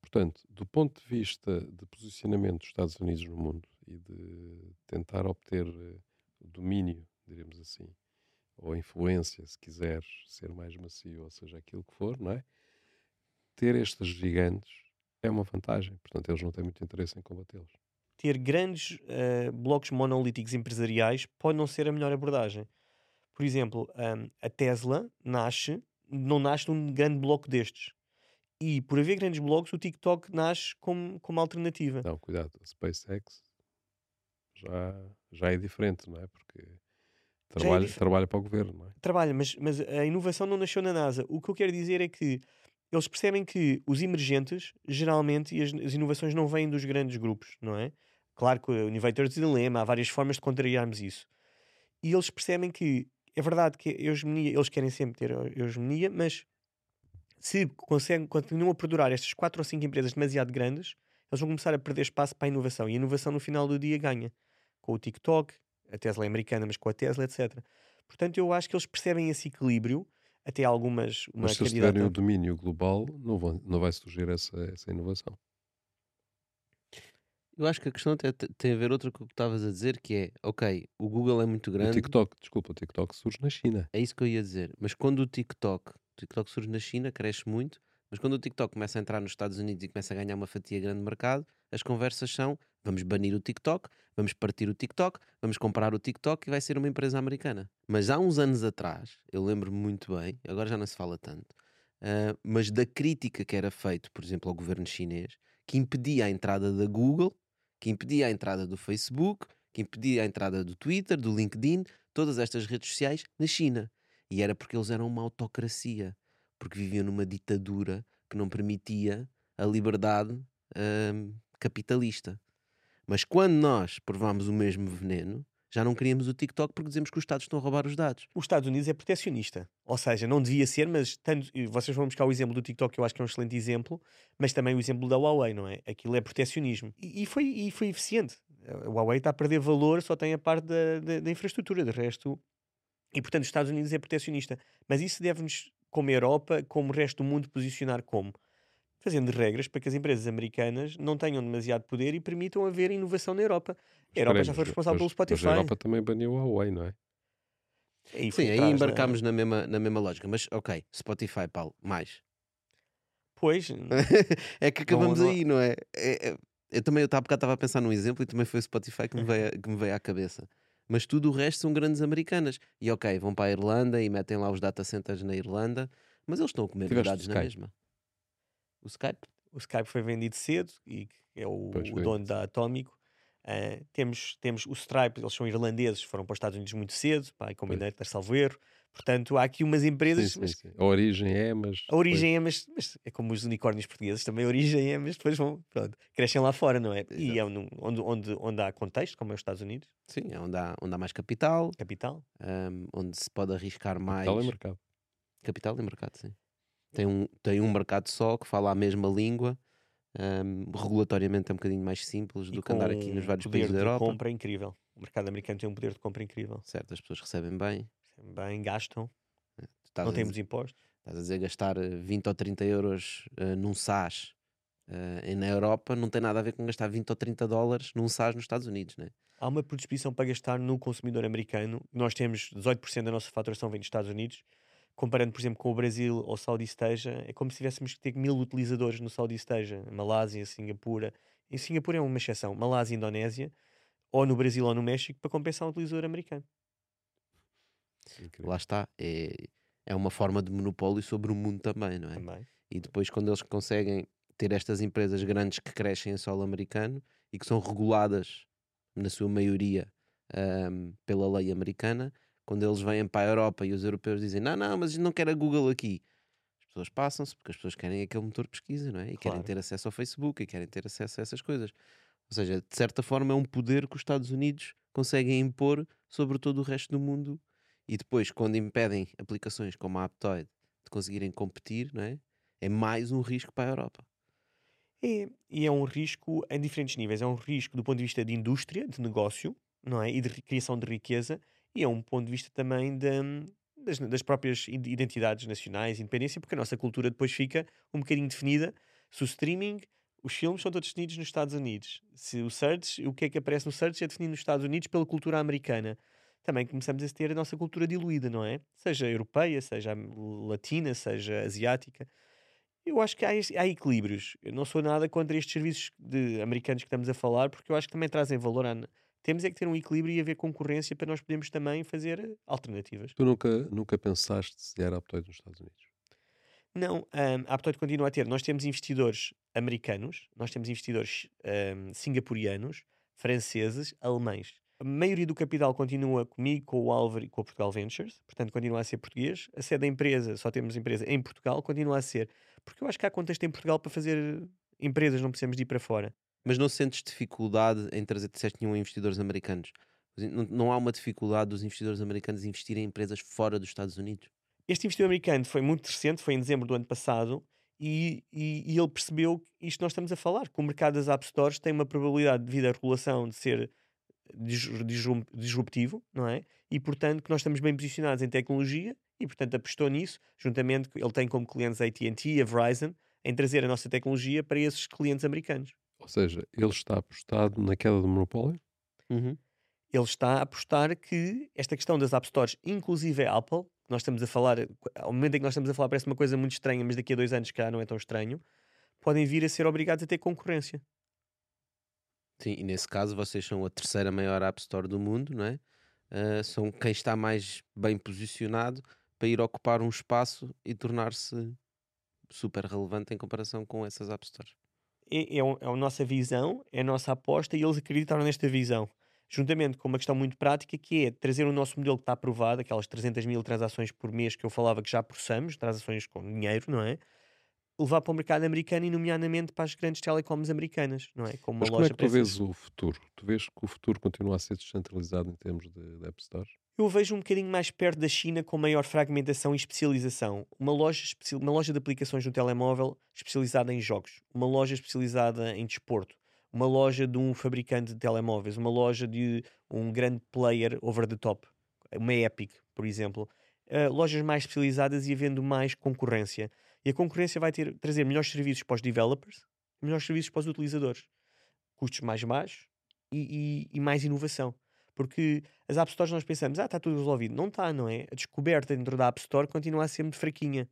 Portanto, do ponto de vista de posicionamento dos Estados Unidos no mundo e de tentar obter eh, domínio, diremos assim, ou influência, se quiseres ser mais macio, ou seja, aquilo que for, não é? Ter estes gigantes é uma vantagem. Portanto, eles não têm muito interesse em combatê-los. ter grandes eh, blocos monolíticos empresariais pode não ser a melhor abordagem. Por exemplo, ahm, a Tesla nasce, não nasce num grande bloco destes. E por haver grandes blocos, o TikTok nasce como, como alternativa. Não, cuidado, a SpaceX já, já é diferente, não é? Porque trabalha, dif- trabalha para o governo, não é? Trabalha, mas, mas a inovação não nasceu na NASA. O que eu quero dizer é que eles percebem que os emergentes, geralmente, e as, as inovações não vêm dos grandes grupos, não é? Claro que o Innovators Dilemma, há várias formas de contrariarmos isso. E eles percebem que é verdade que a hegemonia, eles querem sempre ter a hegemonia, mas se conseguem, continuam a perdurar estas quatro ou cinco empresas demasiado grandes, eles vão começar a perder espaço para a inovação. E a inovação no final do dia ganha. Com o TikTok, a Tesla é americana, mas com a Tesla, etc. Portanto, eu acho que eles percebem esse equilíbrio, até algumas uma Mas se eles candidata. tiverem o domínio global, não, vão, não vai surgir essa, essa inovação. Eu acho que a questão até te- tem a ver outra com o que estavas a dizer, que é, ok, o Google é muito O grande, TikTok, desculpa, o TikTok surge na China. é isso que eu ia dizer, mas quando o TikTok, o TikTok surge na China, cresce muito, mas quando o TikTok começa a entrar nos Estados Unidos e começa a ganhar uma fatia grande de mercado, as conversas são, vamos banir o TikTok, vamos partir o TikTok, vamos comprar o TikTok e vai ser uma empresa americana. Mas há uns anos atrás, eu lembro-me muito bem, agora já não se fala tanto, ah, mas da crítica que era feito, por exemplo, ao governo chinês, que impedia a entrada da Google, que impedia a entrada do Facebook, que impedia a entrada do Twitter, do LinkedIn, todas estas redes sociais na China. E era porque eles eram uma autocracia, porque viviam numa ditadura que não permitia a liberdade hum, capitalista. Mas quando nós provamos o mesmo veneno, já não queríamos o TikTok porque dizemos que os Estados estão a roubar os dados. Os Estados Unidos é protecionista. Ou seja, não devia ser, mas tanto, vocês vão buscar o exemplo do TikTok, que eu acho que é um excelente exemplo, mas também o exemplo da Huawei, não é? Aquilo é protecionismo. E, e foi, e foi eficiente. A Huawei está a perder valor, só tem a parte da, da, da infraestrutura, de resto. E portanto, os Estados Unidos é protecionista. Mas isso deve-nos, como a Europa, como o resto do mundo, posicionar como? Fazendo regras para que as empresas americanas não tenham demasiado poder e permitam haver inovação na Europa. A Europa aí, já foi mas- responsável pelo mas- Spotify. Mas a Europa também baniu a Huawei, não é? Aí foi Sim, aí da- embarcámos na, mesma, na mesma lógica. Mas ok, Spotify, Paulo, mais. Pois, é que acabamos não- aí, não é? É- é- eu também, eu há bocado estava a pensar num exemplo e também foi o Spotify que me veio, que me veio à cabeça. Mas tudo o resto são grandes americanas. E ok, vão para a Irlanda e metem lá os data centers na Irlanda, mas eles estão a comer os Tiveste dados na mesma. O Skype? o Skype foi vendido cedo e é o, o dono da Atómico. Ah, temos, temos o Stripe, eles são irlandeses, foram para os Estados Unidos muito cedo, pá, e Combinator, salvo erro. Portanto, há aqui umas empresas. Sim, sim, sim. A origem é, mas. A origem é, mas, mas é como os unicórnios portugueses, também a origem é, mas depois vão, pronto, crescem lá fora, não é? E é um- onde, onde, onde há contexto, como é os Estados Unidos, Sim, é onde há, onde há mais capital, capital. ahm, onde se pode arriscar mais. Capital é mercado. Capital e mercado, sim. Tem um, tem um mercado só que fala a mesma língua. ahm, regulatoriamente é um bocadinho mais simples e do que andar aqui nos vários um poder países da de Europa. compra incrível. O mercado americano tem um poder de compra incrível. Certo, as pessoas recebem bem. Bem, gastam, Tu estás, não temos dizer, impostos. estás a dizer gastar eh, 20 ou 30 euros eh, num SAS eh, e na Europa não tem nada a ver com gastar 20 ou 30 dólares num SAS nos Estados Unidos, né? Há uma predisposição para gastar no consumidor americano. Nós temos 18% da nossa faturação vem dos Estados Unidos. Comparando, por exemplo, com o Brasil ou Southeast Asia, é como se tivéssemos que ter mil utilizadores no Southeast Asia, Malásia, Singapura. Em Singapura é uma exceção, Malásia e Indonésia, ou no Brasil ou no México, para compensar um utilizador americano. Incrível. Lá está. É, é uma forma de monopólio sobre o mundo também, não é? Também. E depois, quando eles conseguem ter estas empresas grandes que crescem em solo americano e que são reguladas, na sua maioria, ahm, pela lei americana, quando eles vêm para a Europa e os europeus dizem: Não, não, mas não quero a Google aqui. As pessoas passam-se porque as pessoas querem aquele motor de pesquisa, não é? E querem Claro. ter acesso ao Facebook e querem ter acesso a essas coisas. Ou seja, de certa forma, é um poder que os Estados Unidos conseguem impor sobre todo o resto do mundo. E depois, quando impedem aplicações como a Aptoid de conseguirem competir, não é? é mais um risco para a Europa. É, e é um risco em diferentes níveis. É um risco do ponto de vista de indústria, de negócio, não é? E de ri- criação de riqueza, e é um ponto de vista também da- das, das próprias id- identidades nacionais, independência, porque a nossa cultura depois fica um bocadinho definida. Se o streaming, os filmes são todos definidos nos Estados Unidos. Se o search, o que é que aparece no search é definido nos Estados Unidos pela cultura americana. Também começamos a ter a nossa cultura diluída, não é? Seja europeia, seja latina, seja asiática. Eu acho que há, há equilíbrios. Eu não sou nada contra estes serviços de americanos que estamos a falar, porque eu acho que também trazem valor. À... Temos é que ter um equilíbrio e haver concorrência para nós podermos também fazer alternativas. Tu nunca, nunca pensaste se era aptoide nos Estados Unidos? Não, hum, a Aptoide continua a ter. Nós temos investidores americanos, nós temos investidores hum, singapurianos, franceses, alemães. A maioria do capital continua comigo, com o Álvaro e com a Portugal Ventures, portanto continua a ser português. A sede da empresa, só temos empresa em Portugal, continua a ser. Porque eu acho que há contexto em Portugal para fazer empresas, não precisamos de ir para fora. Mas não sentes dificuldade em trazer, disseste nenhum investidores americanos? Não, não há uma dificuldade dos investidores americanos investirem em empresas fora dos Estados Unidos? Este investidor americano foi muito recente, foi em dezembro do ano passado, e, e- e ele percebeu isto que nós estamos a falar, que o mercado das App Stores tem uma probabilidade, devido à regulação, de ser disruptivo, não é? E, portanto, que nós estamos bem posicionados em tecnologia e, portanto, apostou nisso, juntamente, ele tem como clientes a AT&T, a Verizon, em trazer a nossa tecnologia para esses clientes americanos. Ou seja, ele está apostado na queda do monopólio? Uhum. ele está a apostar que esta questão das App Stores, inclusive a Apple, que nós estamos a falar, ao momento em que nós estamos a falar parece uma coisa muito estranha, mas daqui a dois anos, cá não é tão estranho, podem vir a ser obrigados a ter concorrência. Sim, e nesse caso vocês são a terceira maior App Store do mundo, não é? Ah, são quem está mais bem posicionado para ir ocupar um espaço e tornar-se super relevante em comparação com essas App Stores. É, é, é a nossa visão, é a nossa aposta e eles acreditaram nesta visão. Juntamente com uma questão muito prática que é trazer o nosso modelo que está aprovado, aquelas 300 mil transações por mês que eu falava que já processamos, transações com dinheiro, não é? Levar para o mercado americano e, nomeadamente, para as grandes telecoms americanas, não é? Como Mas como é que tu vês o futuro? Tu vês que o futuro continua a ser descentralizado em termos de, de App Stores? Eu vejo um bocadinho mais perto da China com maior fragmentação e especialização. Uma loja, uma loja de aplicações no telemóvel especializada em jogos, uma loja especializada em desporto, uma loja de um fabricante de telemóveis, uma loja de um grande player over the top, uma Epic, por exemplo. Uh, lojas mais especializadas e havendo mais concorrência. E a concorrência vai ter, trazer melhores serviços para os developers, melhores serviços para os utilizadores, custos mais baixos e, e- e mais inovação. Porque as App Stores nós pensamos, ah, está tudo resolvido. Não está, não é? A descoberta dentro da App Store continua a ser muito fraquinha.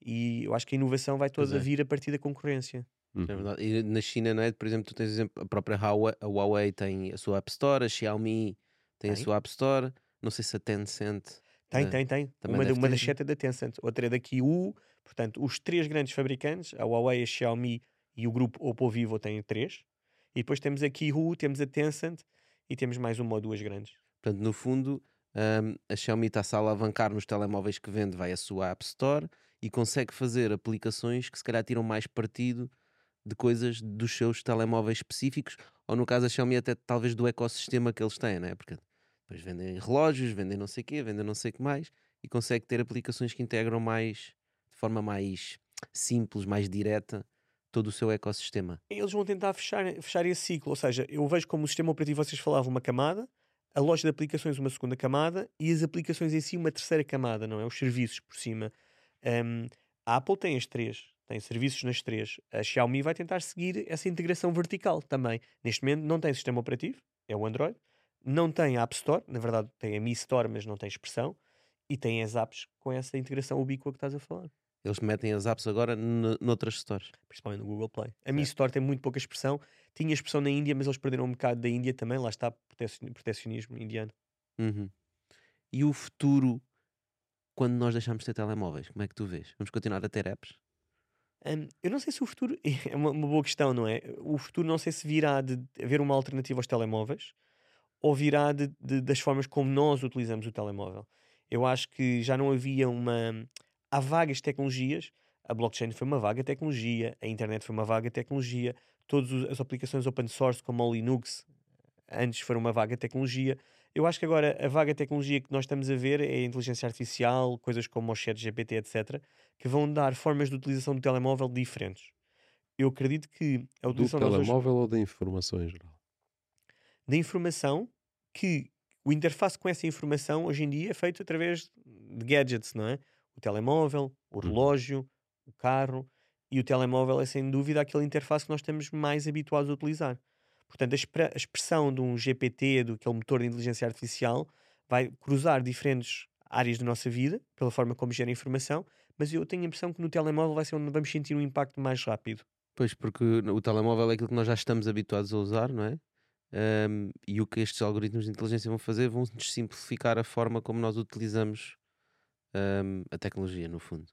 E eu acho que a inovação vai toda é. vir a partir da concorrência. Uhum. É verdade. E na China, não é? Por exemplo, tu tens exemplo, a própria Huawei, a Huawei tem a sua App Store, a Xiaomi tem a Tem. sua App Store, não sei se a Tencent. Tem, eh, tem, tem. também Uma, uma ter, das sete é da Tencent, outra é da Kiwu. Portanto, os três grandes fabricantes, a Huawei, a Xiaomi e o grupo Oppo Vivo têm três. E depois temos a Kiwu, temos a Tencent e temos mais uma ou duas grandes. Portanto, no fundo, hum, a Xiaomi está-se a alavancar nos telemóveis que vende, vai a sua App Store e consegue fazer aplicações que se calhar tiram mais partido de coisas dos seus telemóveis específicos, ou no caso a Xiaomi até talvez do ecossistema que eles têm, né? porque depois vendem relógios, vendem não sei o quê, vendem não sei o que mais, e consegue ter aplicações que integram mais, forma mais simples, mais direta, todo o seu ecossistema. Eles vão tentar fechar, fechar esse ciclo. Ou seja, eu vejo como o sistema operativo, vocês falavam, uma camada, a loja de aplicações uma segunda camada e as aplicações em si uma terceira camada, não é? Os serviços por cima. Hum, a Apple tem as três, tem serviços nas três. A Xiaomi vai tentar seguir essa integração vertical também. Neste momento não tem sistema operativo, é o Android. Não tem a App Store, na verdade tem a Mi Store, mas não tem expressão. E tem as apps com essa integração ubíqua que estás a falar. Eles metem as apps agora noutras stores. principalmente no Google Play. A Mi Certo. Store tem muito pouca expressão. Tinha expressão na Índia, mas eles perderam um bocado da Índia também. Lá está protecionismo indiano. Uhum. E o futuro, quando nós deixarmos de ter telemóveis, como é que tu vês? Vamos continuar a ter apps? Hum, eu não sei se o futuro é uma, uma boa questão, não é? O futuro não sei se virá de haver uma alternativa aos telemóveis ou virá de, de- das formas como nós utilizamos o telemóvel. Eu acho que já não havia uma. Há vagas tecnologias. A blockchain foi uma vaga tecnologia, a internet foi uma vaga tecnologia, todas as aplicações open source, como o Linux, antes foram uma vaga tecnologia. Eu acho que agora a vaga tecnologia que nós estamos a ver é a inteligência artificial, coisas como o chat GPT, etc., que vão dar formas de utilização do telemóvel diferentes. Eu acredito que a Do utilização hoje- telemóvel ou da informação em geral? da informação que o interface com essa informação hoje em dia é feito através de gadgets, não é? O telemóvel, o relógio, o carro e o telemóvel é sem dúvida aquele interface que nós estamos mais habituados a utilizar. Portanto, a, expre- a expressão de um GPT, do aquele motor de inteligência artificial, vai cruzar diferentes áreas da nossa vida, pela forma como gera informação, mas eu tenho a impressão que no telemóvel vai ser onde vamos sentir um impacto mais rápido. Pois, porque o telemóvel é aquilo que nós já estamos habituados a usar, não é? Ahm, e o que estes algoritmos de inteligência vão fazer vão simplificar a forma como nós utilizamos ahm, a tecnologia, no fundo.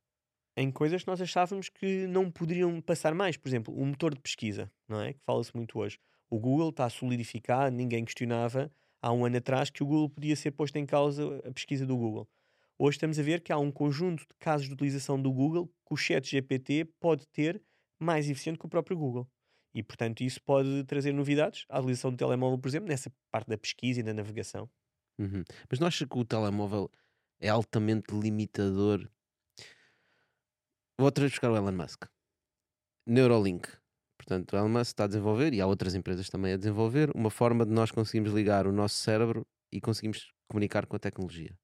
em coisas que nós achávamos que não poderiam passar mais. Por exemplo, o motor de pesquisa, não é? Que fala-se muito hoje. O Google está solidificado, ninguém questionava há um ano atrás que o Google podia ser posto em causa a pesquisa do Google. Hoje estamos a ver que há um conjunto de casos de utilização do Google que o chat GPT pode ter mais eficiente que o próprio Google. E, portanto, isso pode trazer novidades à utilização do telemóvel, por exemplo, nessa parte da pesquisa e da navegação. Uhum. Mas não achas que o telemóvel é altamente limitador? Vou outra vez buscar o Elon Musk. Neuralink. Portanto, o Elon Musk está a desenvolver, e há outras empresas também a desenvolver, uma forma de nós conseguirmos ligar o nosso cérebro e conseguimos comunicar com a tecnologia.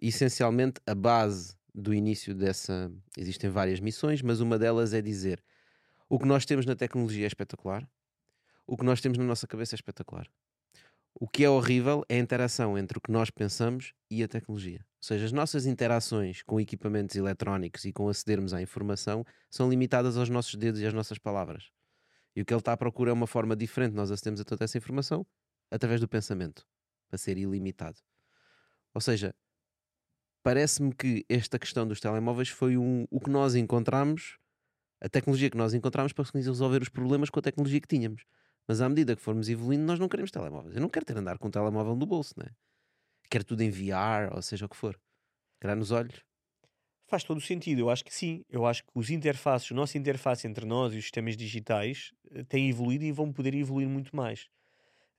Essencialmente, a base do início dessa. Existem várias missões, mas uma delas é dizer o que nós temos na tecnologia é espetacular, o que nós temos na nossa cabeça é espetacular. O que é horrível é a interação entre o que nós pensamos e a tecnologia. Ou seja, as nossas interações com equipamentos eletrónicos e com acedermos à informação são limitadas aos nossos dedos e às nossas palavras. E o que ele está à procura é uma forma diferente nós acedemos a toda essa informação através do pensamento, para ser ilimitado. Ou seja, parece-me que esta questão dos telemóveis foi um, o que nós encontramos, a tecnologia que nós encontramos para resolver os problemas com a tecnologia que tínhamos. Mas à medida que formos evoluindo, nós não queremos telemóveis. Eu não quero ter andar com um telemóvel no bolso, né? Quero tudo em VR, ou seja o que for. Quero nos olhos. Faz todo o sentido, eu acho que sim. Eu acho que os interfaces, a nossa interface entre nós e os sistemas digitais eh, têm evoluído e vão poder evoluir muito mais.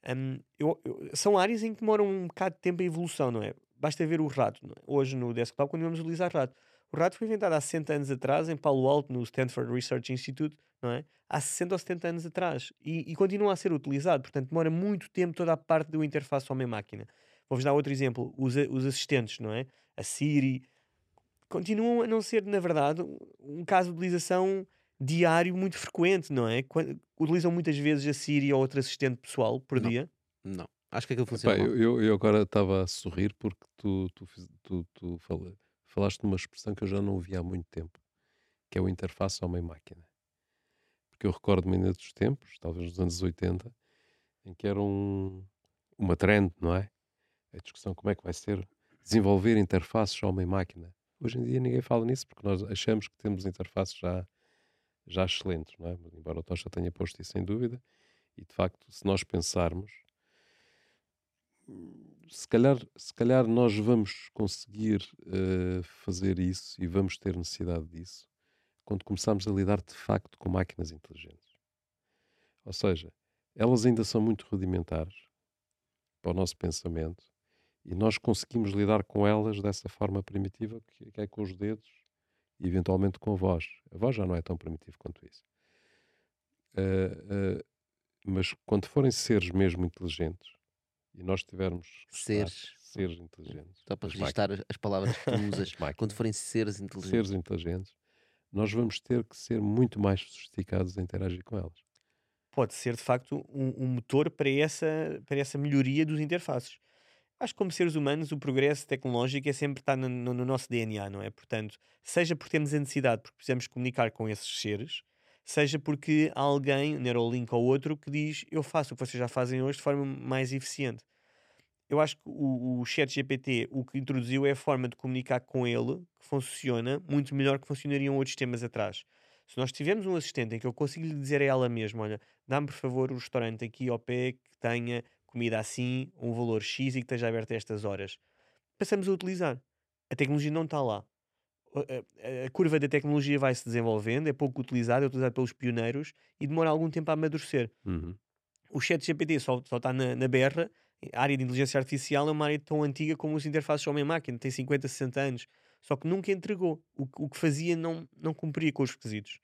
Hum, eu- eu- são áreas em que demoram um bocado de tempo a evolução, não é? Basta ver o rato. é? Hoje no desktop, quando vamos utilizar rato. O rato foi inventado há 60 anos atrás em Palo Alto, no Stanford Research Institute, não é? Há 60 ou 70 anos atrás. E, e continua a ser utilizado. Portanto, demora muito tempo toda a parte do interface homem-máquina. Vou-vos dar outro exemplo. Os, os assistentes, não é? A Siri, continuam a não ser, na verdade, um- caso de utilização diário muito frequente, não é? Utilizam muitas vezes a Siri ou outro assistente pessoal por Não. dia. Não. Acho que aquilo Epá, funciona mal. eu, eu, eu agora estava a sorrir porque tu, tu, tu, tu fala- falaste de uma expressão que eu já não ouvi há muito tempo, que é o interface homem-máquina. Porque eu recordo-me ainda dos tempos, talvez nos anos 80, em que era um, uma trend, não é? A discussão como é que vai ser desenvolver interfaces homem-máquina. Hoje em dia ninguém fala nisso porque nós achamos que temos interfaces já, já excelentes, não é? Embora o Tocha tenha posto isso sem dúvida. E de facto, se nós pensarmos, se calhar, se calhar nós vamos conseguir eh, fazer isso e vamos ter necessidade disso quando começarmos a lidar de facto com máquinas inteligentes. Ou seja, elas ainda são muito rudimentares para o nosso pensamento e nós conseguimos lidar com elas dessa forma primitiva que, é com os dedos e eventualmente com a voz. A voz já não é tão primitiva quanto isso. Eh, eh, mas quando forem seres mesmo inteligentes e nós tivermos Seres. seres inteligentes, Só para as registrar as palavras que tu usas quando forem seres inteligentes. seres inteligentes, nós vamos ter que ser muito mais sofisticados a interagir com elas. Pode ser, de facto, um, um motor para essa, para essa melhoria dos interfaces. Acho que como seres humanos o progresso tecnológico é sempre estar no, no- no nosso DNA, não é? Portanto, seja por termos a necessidade, porque precisamos comunicar com esses seres, seja porque há alguém, Neuralink ou outro, que diz eu faço o que vocês já fazem hoje de forma mais eficiente. Eu acho que o, o chat GPT o que introduziu é a forma de comunicar com ele que funciona muito melhor que funcionariam outros sistemas atrás. Se nós tivermos um assistente em que eu consigo lhe dizer a ela mesma, olha, dá-me por favor o restaurante aqui ao pé que tenha comida assim, um valor X e que esteja aberto a estas horas. Passamos a utilizar. A tecnologia não está lá. A, a- curva da tecnologia vai se desenvolvendo, é pouco utilizada, é utilizada pelos pioneiros e demora algum tempo a amadurecer. Uhum. O chat GPT só, só está na, na berra. A área de inteligência artificial é uma área tão antiga como os interfaces homem-máquina, tem 50, 60 anos. Só que nunca entregou. O, que- o que fazia não, não cumpria com os requisitos.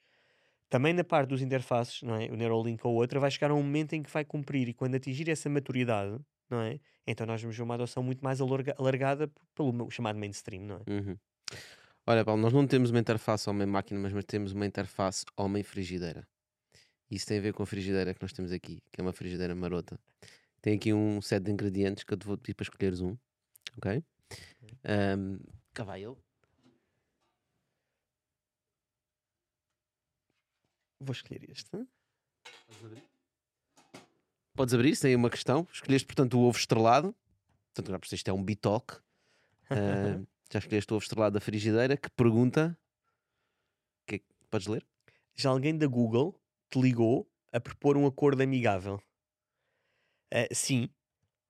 Também na parte dos interfaces, não é? o Neuralink ou outra, vai chegar a um momento em que vai cumprir e quando atingir essa maturidade, não é? Então nós vamos ver uma adoção muito mais alarga- alargada pelo ma- chamado mainstream, não é? Uhum. Olha, Paulo, nós não temos uma interface homem-máquina, mas temos uma interface homem-frigideira. Isso tem a ver com a frigideira que nós temos aqui, que é uma frigideira marota. Tem aqui um set de ingredientes que eu te vou pedir para escolheres um. Ok? Um, cá vai ele. Vou escolher este. Podes abrir, se tem uma questão. Escolheste, portanto, o ovo estrelado. Portanto, já percebeste, é um bitoque. Ah, já escolheste o ovo estrelado da frigideira que pergunta. Que é que- Podes ler? Já alguém da Google te ligou a propor um acordo amigável? Ah, sim.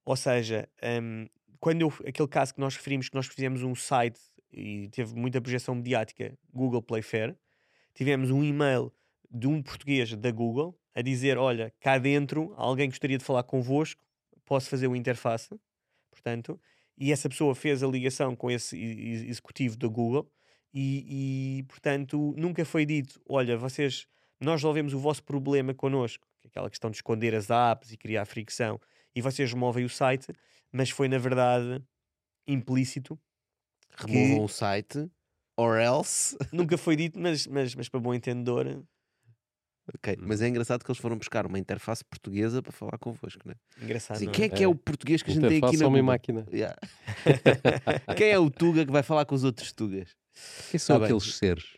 Ou seja, hum, quando eu, aquele caso que nós referimos que nós fizemos um site e teve muita projeção mediática, Google Playfair, tivemos um e-mail de um português da Google a dizer: Olha, cá dentro alguém gostaria de falar convosco, posso fazer o interface. Portanto, e essa pessoa fez a ligação com esse executivo da Google e, e, portanto nunca foi dito: Olha, vocês, nós resolvemos o vosso problema connosco, que é aquela questão de esconder as apps e criar fricção, e vocês removem o site, mas foi na verdade implícito. Removam o site. Or else. Nunca foi dito, mas, mas, mas para bom entendedor, Ok, Mas é engraçado que eles foram buscar uma interface portuguesa para falar convosco, né? engraçado. Assim, não é? quem é que é É. o português que a gente tem aqui na Google? homem-máquina. Yeah. quem é o Tuga que vai falar com os outros Tugas? Quem são Tá bem. aqueles seres?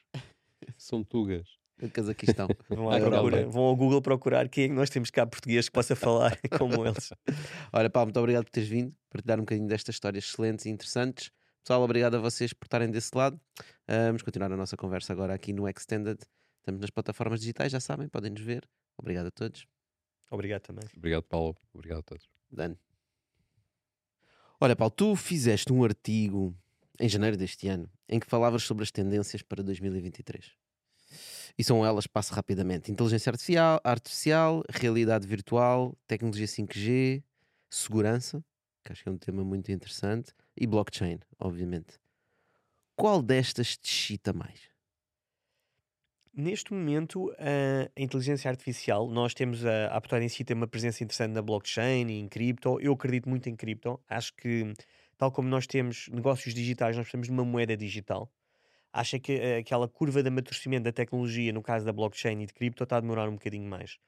São tugas. O Cazaquistão. Vão, à procura- vão ao Google procurar quem é que nós temos cá português que possa falar como eles. Olha, Paulo, muito obrigado por teres vindo, partilhar um bocadinho destas histórias excelentes e interessantes. Pessoal, obrigado a vocês por estarem desse lado. Ah, vamos continuar a nossa conversa agora aqui no Extended. Estamos nas plataformas digitais, já sabem, podem nos ver. Obrigado a todos. Obrigado também. Obrigado, Paulo. Obrigado a todos. Dano. Olha, Paulo, tu fizeste um artigo em janeiro deste ano em que falavas sobre as tendências para 2023. E são elas, passo rapidamente: inteligência artificial, artificial, realidade virtual, tecnologia 5G, segurança, que acho que é um tema muito interessante, e blockchain, obviamente. Qual destas te excita mais? Neste momento, a inteligência artificial, nós temos a, a em si tem uma presença interessante na blockchain e em cripto. Eu acredito muito em cripto. Acho que, tal como nós temos negócios digitais, nós precisamos de uma moeda digital. Acho que eh, aquela curva de amadurecimento da tecnologia, no caso da blockchain e de cripto, está a demorar um bocadinho mais.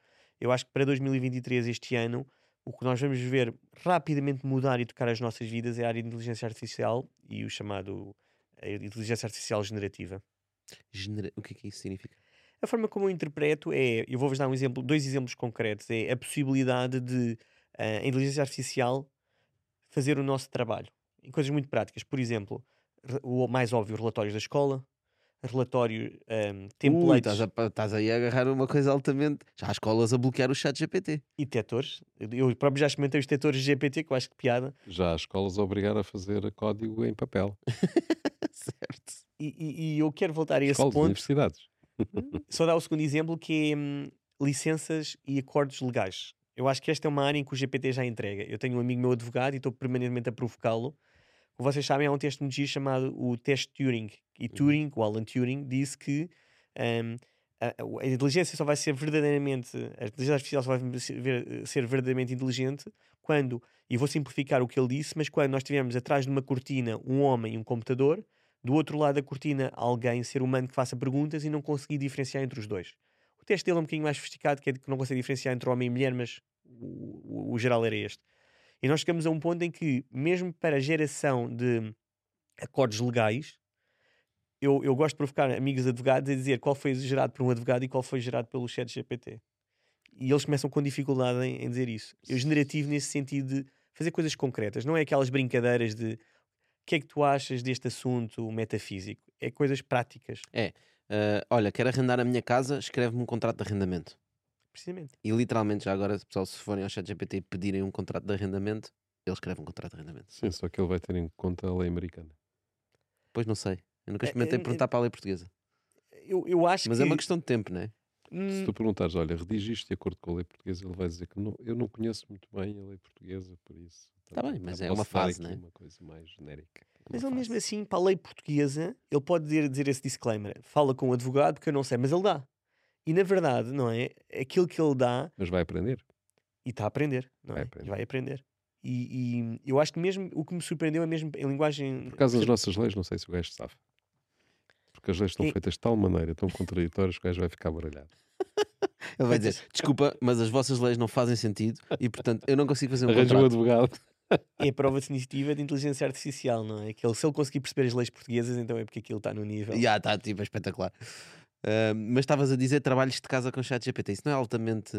Eu acho que para 2023, este ano, o que nós vamos ver rapidamente mudar e tocar as nossas vidas é a área de inteligência artificial e o chamado a inteligência artificial generativa. Genera- O que é que isso significa? A forma como eu interpreto é, eu vou-vos dar um exemplo, dois exemplos concretos, é a possibilidade de eh, a inteligência artificial fazer o nosso trabalho em coisas muito práticas. Por exemplo, o mais óbvio, relatórios da escola, relatório, ehm, Ui, templates estás, a, estás aí a agarrar uma coisa altamente. Já há escolas a bloquear o chat GPT. e detectores. Eu eu próprio já experimentei os detectores GPT, que eu acho que piada. Já as escolas a obrigar a fazer código em papel. certo. E, e- eu quero voltar a esse Escolas, ponto. universidades. Só dar o segundo exemplo que é hum, licenças e acordos legais. Eu acho que esta é uma área em que o GPT já entrega. Eu tenho um amigo meu advogado e estou permanentemente a provocá-lo. Como vocês sabem, há um teste muito chamado o teste Turing. E Turing, o Alan Turing, disse que hum, a, a- inteligência só vai ser verdadeiramente, a inteligência artificial só vai ser, ser verdadeiramente inteligente quando, e vou simplificar o que ele disse, mas quando nós tivermos atrás de uma cortina um homem e um computador, do outro lado da cortina alguém, ser humano, que faça perguntas e não conseguir diferenciar entre os dois. O teste dele é um bocadinho mais sofisticado, que é de que não consegue diferenciar entre homem e mulher, mas o, o- o geral era este. E nós chegamos a um ponto em que, mesmo para a geração de acordos legais, eu, eu gosto de provocar amigos advogados a dizer qual foi gerado por um advogado e qual foi gerado pelo chat GPT. E eles começam com dificuldade em, em dizer isso. Eu generativo nesse sentido de fazer coisas concretas, não é aquelas brincadeiras de que é que tu achas deste assunto metafísico? É coisas práticas, Ah, olha, quero arrendar a minha casa, escreve-me um contrato de arrendamento. precisamente. E literalmente, já agora, pessoal, se forem ao chat GPT e pedirem um contrato de arrendamento, ele escreve um contrato de arrendamento. Sim, só que ele vai ter em conta a lei americana. Pois não sei. Eu nunca É, experimentei é, perguntar para a lei portuguesa. Eu, eu acho Mas que. é uma questão de tempo, não é? Hum, Se tu perguntares, olha, redige isto de acordo com a lei portuguesa, ele vai dizer que não, eu não conheço muito bem a lei portuguesa, por isso. Tá bem, mas é posso uma fase, né? Uma coisa mais genérica. Mas uma ele mesmo assim, para a lei portuguesa, ele pode dizer, dizer esse disclaimer. Fala com o advogado porque eu não sei, mas ele dá. E na verdade, não é? Aquilo que ele dá Mas vai aprender. e está a aprender, não Vai é? aprender. E vai aprender. E, e eu acho que mesmo o que me surpreendeu é mesmo em linguagem. Por causa das nossas leis, não sei se o gajo sabe. Porque as leis estão feitas de tal maneira, tão contraditórias, que o gajo vai ficar baralhado. Ele vai dizer: desculpa, mas as vossas leis não fazem sentido e, portanto, eu não consigo fazer um Arranja um advogado. É a prova definitiva de inteligência artificial, não é? Que ele, se ele conseguir perceber as leis portuguesas, então é porque aquilo está no nível. Já está, tipo, é espetacular. Ah, mas estavas a dizer trabalhos de casa com chat GPT. Isso não é altamente.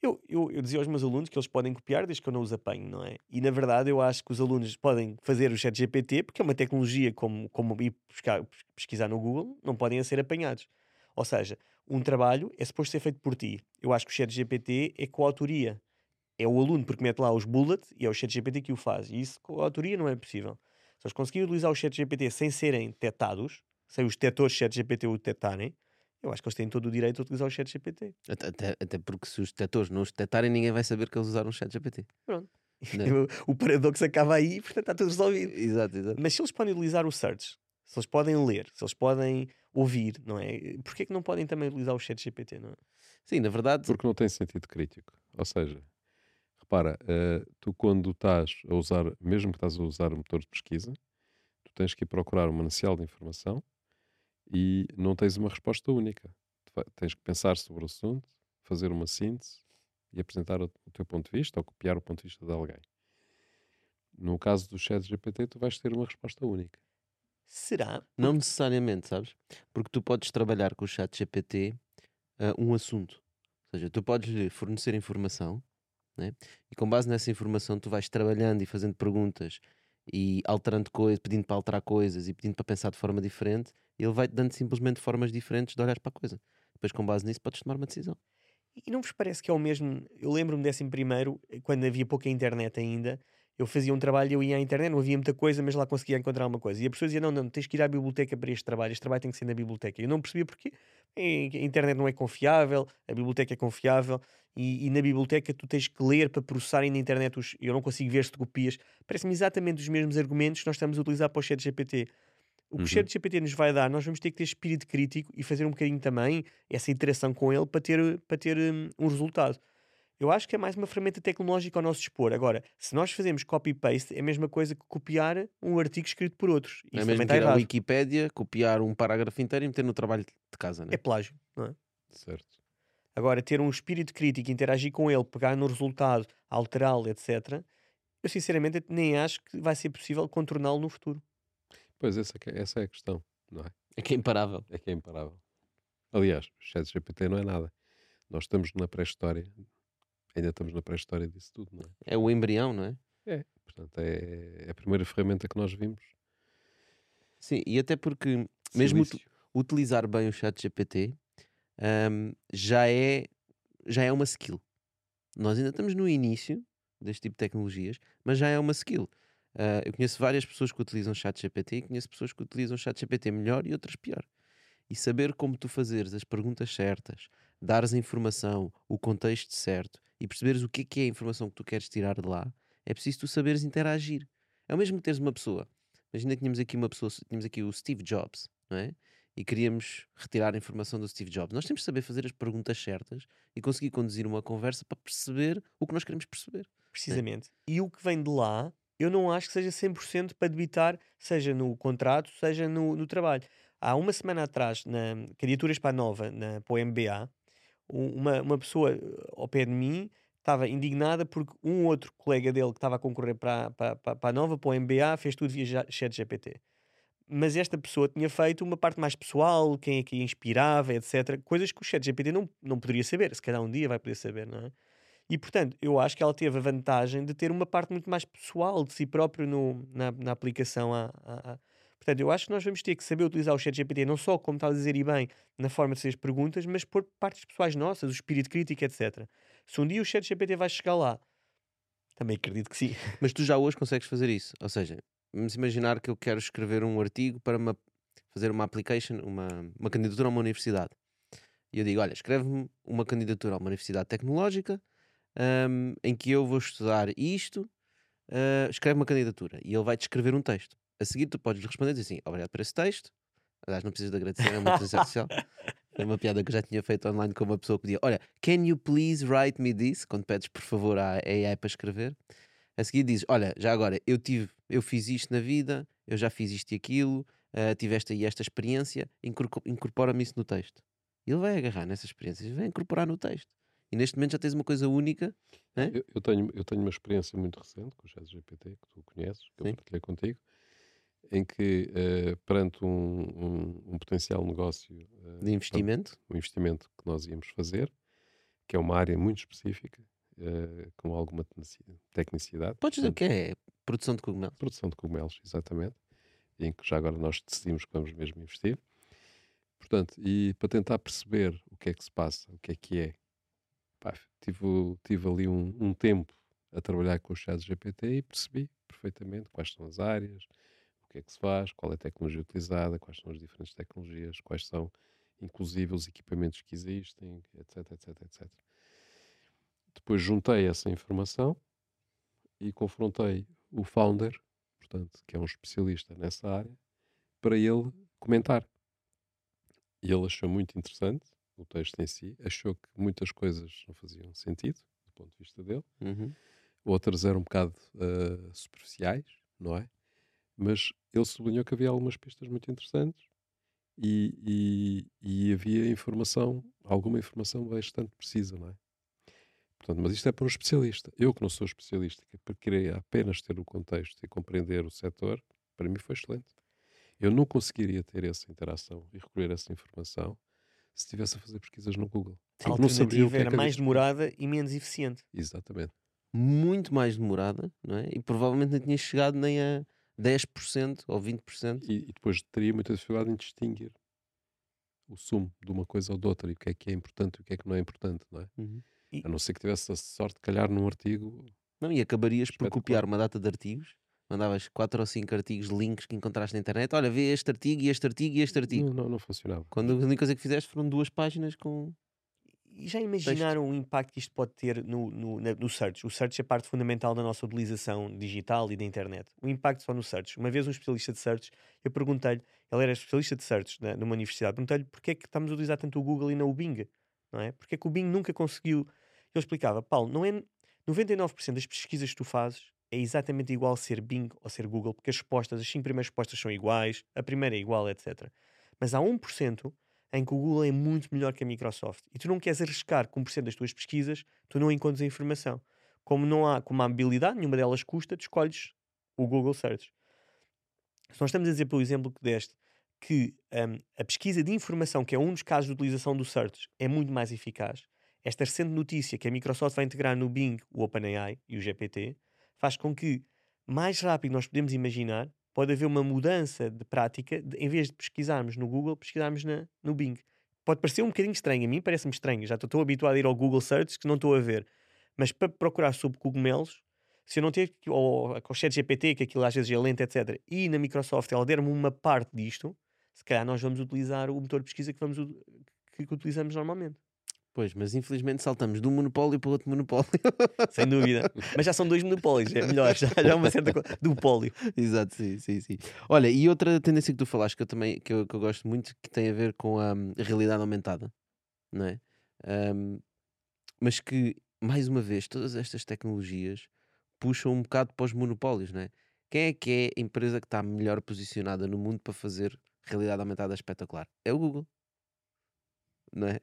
Eu, eu, eu dizia aos meus alunos que eles podem copiar desde que eu não os apanho, não é? E na verdade eu acho que os alunos podem fazer o chat GPT porque é uma tecnologia como, como ir buscar, pesquisar no Google, não podem ser apanhados. Ou seja, um trabalho é suposto ser feito por ti. Eu acho que o chat GPT é coautoria. É o aluno porque mete lá os bullets e é o chat GPT que o faz. E isso com a autoria não é possível. Se eles conseguirem utilizar o chat GPT sem serem detectados, sem os detectores chat GPT o detectarem, eu acho que eles têm todo o direito a utilizar o chat GPT. Até, até, até porque se os detectores não os detectarem, ninguém vai saber que eles usaram o chat GPT. Pronto. Né? o paradoxo acaba aí e portanto está tudo resolvido. Exato, exato. Mas se eles podem utilizar o search, se eles podem ler, se eles podem ouvir, não é? Porquê que não podem também utilizar o chat GPT, não é? Sim, na verdade, Porque não tem sentido crítico. Ou seja, repara, eh, tu quando estás a usar, mesmo que estás a usar um motor de pesquisa, tu tens que ir procurar um manancial de informação e não tens uma resposta única. Tens que pensar sobre o assunto, fazer uma síntese e apresentar o, o teu ponto de vista ou copiar o ponto de vista de alguém. No caso do chat GPT, tu vais ter uma resposta única. Será? não necessariamente, sabes? Porque tu podes trabalhar com o chat GPT ah, um assunto. Ou seja, tu podes lhe fornecer informação né? e com base nessa informação tu vais trabalhando e fazendo perguntas e alterando coisas, pedindo para alterar coisas e pedindo para pensar de forma diferente, ele vai-te dando simplesmente formas diferentes de olhar para a coisa. Depois, com base nisso, podes tomar uma decisão. E não vos parece que é o mesmo? Eu lembro-me décimo primeiro, quando havia pouca internet ainda, eu fazia um trabalho, eu ia à internet, não havia muita coisa, mas lá conseguia encontrar alguma coisa. E a pessoa dizia: Não, não, tens que ir à biblioteca para este trabalho, este trabalho tem que ser na biblioteca. Eu não percebia porquê. A internet não é confiável, a biblioteca é confiável, e, e na biblioteca tu tens que ler para processar e na internet os, eu não consigo ver se te copias. Parece-me exatamente os mesmos argumentos que nós estamos a utilizar para o chat GPT. O que o Uhum. chat GPT nos vai dar, nós vamos ter que ter espírito crítico e fazer um bocadinho também essa interação com ele para ter, para ter hum, um resultado. Eu acho que é mais uma ferramenta tecnológica ao nosso dispor. Agora, se nós fazemos copy-paste, é a mesma coisa que copiar um artigo escrito por outros. É Isso mesmo também que está ir à errado. Wikipédia, copiar um parágrafo inteiro e meter no trabalho de casa, né? É plágio, não é? Certo. Agora, ter um espírito crítico, interagir com ele, pegar no resultado, alterá-lo, etc., eu sinceramente nem acho que vai ser possível contorná-lo no futuro. Pois, essa, é é- essa é a questão, não é? É que é imparável. É que é imparável. Aliás, o chat GPT não é nada. Nós estamos na pré-história, ainda estamos na pré-história disso tudo, não é? É o embrião, não é? É. Portanto, é, é a primeira ferramenta que nós vimos. Sim, e até porque mesmo ut- Silício. utilizar bem o chat GPT hum, já, é, já é uma skill. Nós ainda estamos no início deste tipo de tecnologias, mas já é uma skill. Ah, eu conheço várias pessoas que utilizam chat GPT e conheço pessoas que utilizam chat GPT melhor e outras pior. E saber como tu fazeres as perguntas certas, dares a informação, o contexto certo e perceberes o que é que é a informação que tu queres tirar de lá, é preciso tu saberes interagir. É o mesmo que teres uma pessoa. Imagina que tínhamos aqui uma pessoa, tínhamos aqui o Steve Jobs, não é? E queríamos retirar a informação do Steve Jobs. Nós temos que saber fazer as perguntas certas e conseguir conduzir uma conversa para perceber o que nós queremos perceber. Precisamente. E o que vem de lá, eu não acho que seja 100% para debitar, seja no contrato, seja no, no trabalho. Há uma semana atrás, na Candidaturas para a Nova, na, para o MBA, uma, uma pessoa eh, ao pé de mim estava indignada porque um outro colega dele que estava a concorrer para, para, para, a Nova, para o MBA, fez tudo via chat GPT. Mas esta pessoa tinha feito uma parte mais pessoal, quem é que a inspirava, etc. Coisas que o chat GPT não, não poderia saber. Se calhar um dia vai poder saber, não é? E portanto, eu acho que ela teve a vantagem de ter uma parte muito mais pessoal de si próprio no, na, na aplicação. À- à- Portanto, eu acho que nós vamos ter que saber utilizar o chat GPT, não só, como está a dizer e bem, na forma de fazer as perguntas, mas por partes pessoais nossas, o espírito crítico, etc. Se um dia o chat GPT vai chegar lá, também acredito que sim. Mas tu já hoje consegues fazer isso. Ou seja, vamos imaginar que eu quero escrever um artigo para uma- fazer uma application, uma, uma candidatura a uma universidade. E eu digo: olha, escreve-me uma candidatura a uma universidade tecnológica hum, em que eu vou estudar isto. ah, escreve uma candidatura e ele vai-te escrever um texto. A seguir, tu podes responder e assim: obrigado por esse texto. Aliás, não precisas de agradecer, é uma inteligência artificial. É uma piada que eu já tinha feito online com uma pessoa que pedia: Olha, can you please write me this? Quando pedes por favor à AI para escrever. A seguir dizes: Olha, já agora, eu tive, eu fiz isto na vida, eu já fiz isto e aquilo, ah, tive esta e esta experiência, incorpo- incorpora-me isso no texto. E ele vai agarrar nessas experiências vai incorporar no texto. E neste momento já tens uma coisa única. né? Eu, eu tenho, eu tenho uma experiência muito recente com o chat GPT, que tu conheces, que Sim. eu partilhei contigo, em que, eh, perante um, um- um potencial negócio, eh, De investimento. um investimento que nós íamos fazer, que é uma área muito específica, eh, com alguma tecnici- tecnicidade. Podes dizer o que é? Produção de cogumelo. Produção de cogumelos, exatamente, em que já agora nós decidimos que vamos mesmo investir. Portanto, e para tentar perceber o que é que se passa, o que é que é, pá, tive, tive ali um, um tempo a trabalhar com o chat GPT e percebi perfeitamente quais são as áreas, que é que se faz, qual é a tecnologia utilizada, quais são as diferentes tecnologias, quais são, inclusive, os equipamentos que existem, etc, etc, etc. Depois juntei essa informação e confrontei o founder, portanto, que é um especialista nessa área, para ele comentar. E ele achou muito interessante o texto em si, achou que muitas coisas não faziam sentido, do ponto de vista dele, Uhum. outras eram um bocado ah, superficiais, não é? Mas ele sublinhou que havia algumas pistas muito interessantes e, e- e havia informação, alguma informação bastante precisa, não é? Portanto, mas isto é para um especialista. Eu que não sou especialista, que queria apenas ter o contexto e compreender o setor, para mim foi excelente. Eu não conseguiria ter essa interação e recolher essa informação se estivesse a fazer pesquisas no Google. A Porque não sabia o alternativa que é era que mais demorada e menos eficiente. Exatamente. Muito mais demorada, não é? E provavelmente não tinha chegado nem a 10% ou 20%. E, e depois teria muita dificuldade em distinguir o sumo de uma coisa ou de outra e o que é que é importante e o que é que não é importante, não é? Uhum. A não ser que tivesse a sorte de calhar num artigo Não, e acabarias por copiar uma data de artigos, mandavas quatro ou cinco artigos, links que encontraste na internet. Olha, vê este artigo e este artigo e este artigo. Não, não, não funcionava. Quando a única coisa que fizeste foram duas páginas com. E já imaginaram o impacto que isto pode ter no, no, na- no search? O search é parte fundamental da nossa utilização digital e da internet. O impacto só no search. Uma vez um especialista de search, eu perguntei-lhe, ele era especialista de search na- numa universidade, perguntei-lhe porque é que estamos a utilizar tanto o Google e não o Bing, não é? Porque é que o Bing nunca conseguiu... Ele explicava, Paulo, não é 99% das pesquisas que tu fazes é exatamente igual ser Bing ou ser Google, porque as respostas, as cinco primeiras respostas são iguais, a primeira é igual, etc. Mas há 1% em que o Google é muito melhor que a Microsoft e tu não queres arriscar com 1% das tuas pesquisas, tu não encontras a informação. Como não há, como há habilidade, nenhuma delas custa, tu escolhes o Google Search. Se nós estamos a dizer, pelo exemplo que deste, que hum, a pesquisa de informação, que é um dos casos de utilização do Search, é muito mais eficaz, esta recente notícia que a Microsoft vai integrar no Bing o OpenAI e o GPT, faz com que, mais rápido nós podemos imaginar, pode haver uma mudança de prática, de, em vez de pesquisarmos no Google, pesquisarmos na, no Bing. Pode parecer um bocadinho estranho, a mim parece-me estranho, já estou habituado a ir ao Google Search que não estou a ver, mas para procurar sobre cogumelos, se eu não que- ou com o chat GPT, que aquilo às vezes é lento, etc., e na Microsoft ela der-me uma parte disto, se calhar nós vamos utilizar o motor de pesquisa que, vamos, que, que utilizamos normalmente. Pois, mas infelizmente saltamos de um monopólio para outro monopólio. Sem dúvida. Mas já são dois monopólios, é melhor, já, já é uma certa coisa. Dupólio. Exato, sim, sim, sim. Olha, e outra tendência que tu falaste que eu também que eu, que eu gosto muito, que tem a ver com a, hum, realidade aumentada, não é? Hum, mas que, mais uma vez, todas estas tecnologias puxam um bocado para os monopólios, não é? Quem é que é a empresa que está melhor posicionada no mundo para fazer realidade aumentada espetacular? É o Google, não é?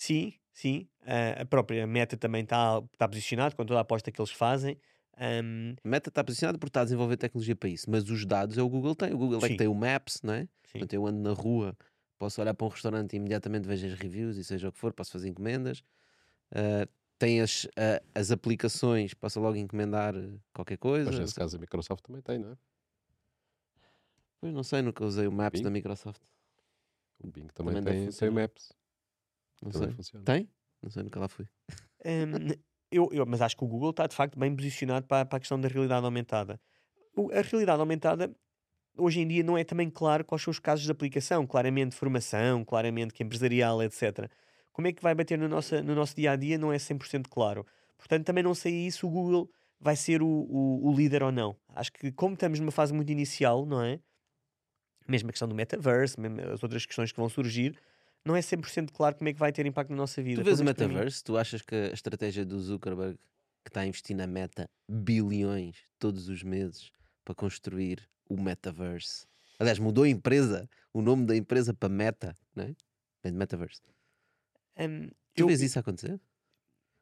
Sim, sim. Ah, a própria Meta também está tá posicionada com toda a aposta que eles fazem. Ahm, A Meta está posicionada porque está a desenvolver tecnologia para isso, mas os dados é o Google tem. O Google é que Sim. tem o Maps, não é? sim. Portanto, eu ando na rua, posso olhar para um restaurante e imediatamente vejo as reviews e seja o que for, posso fazer encomendas. Ah, tem as, ah, as aplicações, posso logo encomendar eh, qualquer coisa. Mas nesse caso a Microsoft também tem, não é? Pois não sei, nunca usei o Maps Bing? da Microsoft. O Bing também, Também tem, tem. Maps. Não Também sei. funciona. Tem? Não sei, nunca lá fui. Ahm, eu, eu- mas acho que o Google está de facto bem posicionado para, para a questão da realidade aumentada. O- a realidade aumentada, hoje em dia, não é também claro quais são os casos de aplicação, claramente formação, claramente que empresarial, etc. Como é que vai bater no, nossa, no nosso dia a dia não é 100% claro. Portanto, também não sei isso o Google vai ser o, o, o líder ou não. Acho que, como estamos numa fase muito inicial, não é? Mesmo a questão do metaverse, mesmo as outras questões que vão surgir, não é 100% claro como é que vai ter impacto na nossa vida. Tu vês o metaverse? Tu achas que a estratégia do Zuckerberg, que está a investir na meta bilhões todos os meses para construir o metaverse? Aliás, mudou a empresa, o nome da empresa para Meta, não é? Metaverse. Hum, Tu eu- vês isso acontecer?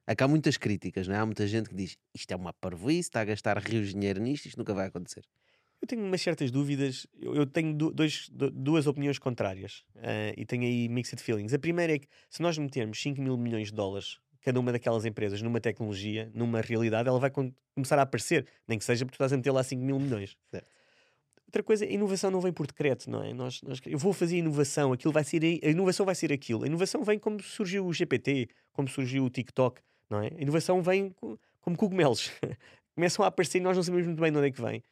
É que há muitas críticas, não é? Há muita gente que diz isto é uma parvoíce, está a gastar rios de dinheiro nisto, isto nunca vai acontecer. Eu tenho umas certas dúvidas. Eu, eu tenho du- dois, du- duas opiniões contrárias eh, e tenho aí mixed feelings. A primeira é que se nós metermos 5 mil milhões de dólares cada uma daquelas empresas numa tecnologia, numa realidade, ela vai começar a aparecer, nem que seja porque tu estás a meter lá 5 mil milhões. Certo. Outra coisa, a inovação não vem por decreto, não é? Nós, nós- eu vou fazer inovação, aquilo vai ser, a inovação vai ser aquilo. A inovação vem como surgiu o GPT, como surgiu o TikTok, não é? A inovação vem co- como cogumelos. Começam a aparecer e nós não sabemos muito bem de onde é que vem.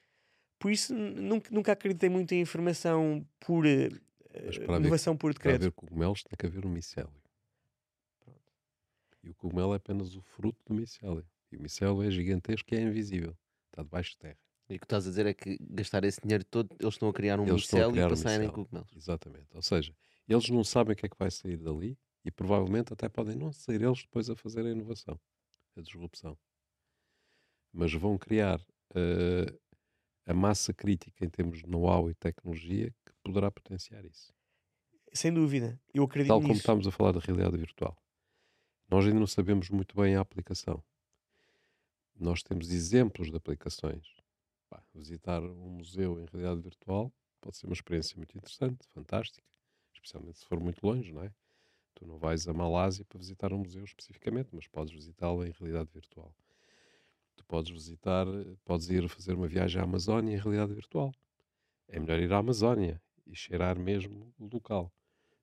Por isso, nunca, nunca acreditei muito em informação por para haver- inovação por Para decreto. haver cogumelos tem que haver um micélio. E o cogumelo é apenas o fruto do micélio. E o micélio é gigantesco e é invisível. Está debaixo de terra. E o que estás a dizer é que gastar esse dinheiro todo, eles estão a criar um Eles micélio criar para um saírem micélio. cogumelos. Exatamente. Ou seja, eles não sabem o que é que vai sair dali e provavelmente até podem não ser eles depois a fazer a inovação, a disrupção. Mas vão criar eh, a massa crítica em termos de know-how e tecnologia que poderá potenciar isso. Sem dúvida. Eu acredito Tal como nisso. estamos a falar da realidade virtual. Nós ainda não sabemos muito bem a aplicação. Nós temos exemplos de aplicações. Pá, visitar um museu em realidade virtual pode ser uma experiência muito interessante, fantástica, especialmente se for muito longe, não é? Tu não vais a Malásia para visitar um museu especificamente, mas podes visitá-lo em realidade virtual. Tu podes visitar, podes ir fazer uma viagem à Amazónia em realidade virtual. É melhor ir à Amazónia e cheirar mesmo o local.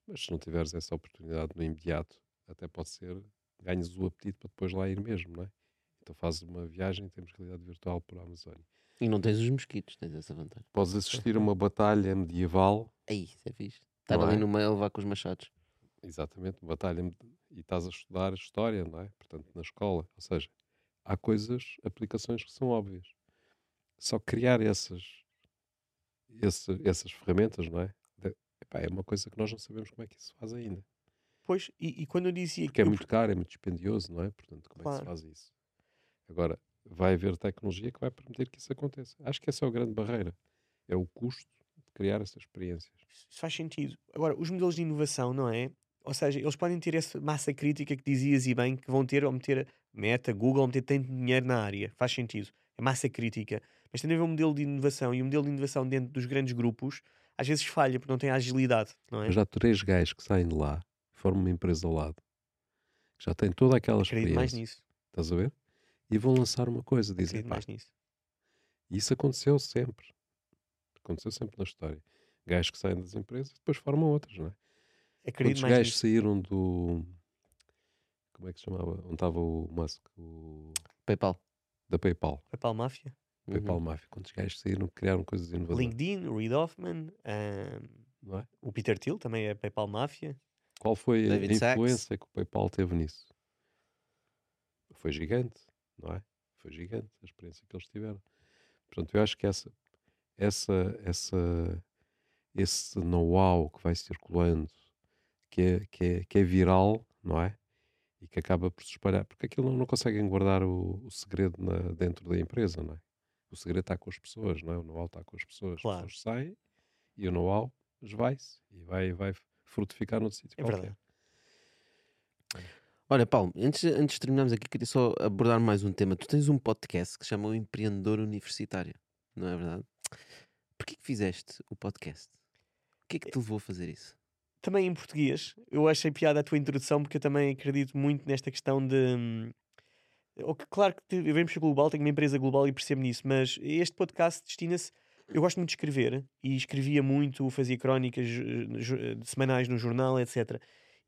Mas se não tiveres essa oportunidade no imediato, até pode ser ganhes o apetite para depois lá ir mesmo, não é? Então fazes uma viagem em termos de realidade virtual por Amazónia. E não tens os mosquitos, tens essa vantagem. Podes assistir a uma batalha medieval, Aí, isso é fixe. Estar ali é? no meio a levar com os machados. exatamente, batalha, e estás a estudar história, não é? Portanto, na escola. Ou seja, há coisas, aplicações que são óbvias. Só criar essas, esse- essas ferramentas, não é? De- epá, é uma coisa que nós não sabemos como é que isso se faz ainda. Pois, e, e quando eu dizia Porque é eu- muito caro, é muito dispendioso, não é? Portanto, como é que se Claro. faz isso? Agora, vai haver tecnologia que vai permitir que isso aconteça. Acho que essa é a grande barreira. É o custo de criar essas experiências. Isso faz sentido. Agora, os modelos de inovação, não é? Ou seja, eles podem ter essa massa crítica que dizias e bem que vão ter ou meter Meta, Google, meter tanto dinheiro na área. Faz sentido. É massa crítica. Mas tem a ver um modelo de inovação e o modelo de inovação dentro dos grandes grupos às vezes falha porque não tem agilidade, não é? Mas há três gajos que saem de lá, formam uma empresa ao lado, que já têm toda aquela Acredito mais experiência. nisso. Estás a ver? E vão lançar uma coisa. Dizem, Acredito mais nisso. isso aconteceu sempre. Aconteceu sempre na história. Gajos que saem das empresas e depois formam outras, não é? Acredito Quantos mais gajos nisso. saíram do. Como é que se chamava? Onde estava o Musk? O... PayPal. Da PayPal. PayPal Máfia, PayPal Uhum. Mafia. Quantos gajos saíram que criaram coisas inovadoras? LinkedIn, o Reid Hoffman, Não é? o Peter Thiel também é PayPal Máfia. Qual foi a David Sachs. influência que o PayPal teve nisso? Foi gigante, não é? Foi gigante a experiência que eles tiveram. Portanto, eu acho que essa, essa, essa, esse know-how que vai circulando, que é, que, é, que é viral, não é? E que acaba por se espalhar, porque aquilo não, não conseguem guardar o, o segredo na- dentro da empresa, não é? O segredo está com as pessoas, não é? O know-how está com as pessoas. Claro. As pessoas saem e o know-how esvai-se e vai, vai frutificar noutro sítio É qualquer. verdade. Olha, Paulo, antes, antes de terminarmos aqui, queria só abordar mais um tema. Tu tens um podcast que se chama O Empreendedor Universitário, não é verdade? Porquê que fizeste o podcast? O que é que te levou a fazer isso? Também em português, eu achei piada a tua introdução porque eu também acredito muito nesta questão de. hum, Claro que ser global, tenho uma empresa global e percebo nisso, mas este podcast destina-se. Eu gosto muito de escrever e escrevia muito, fazia crónicas eh, eh, semanais no jornal, etc.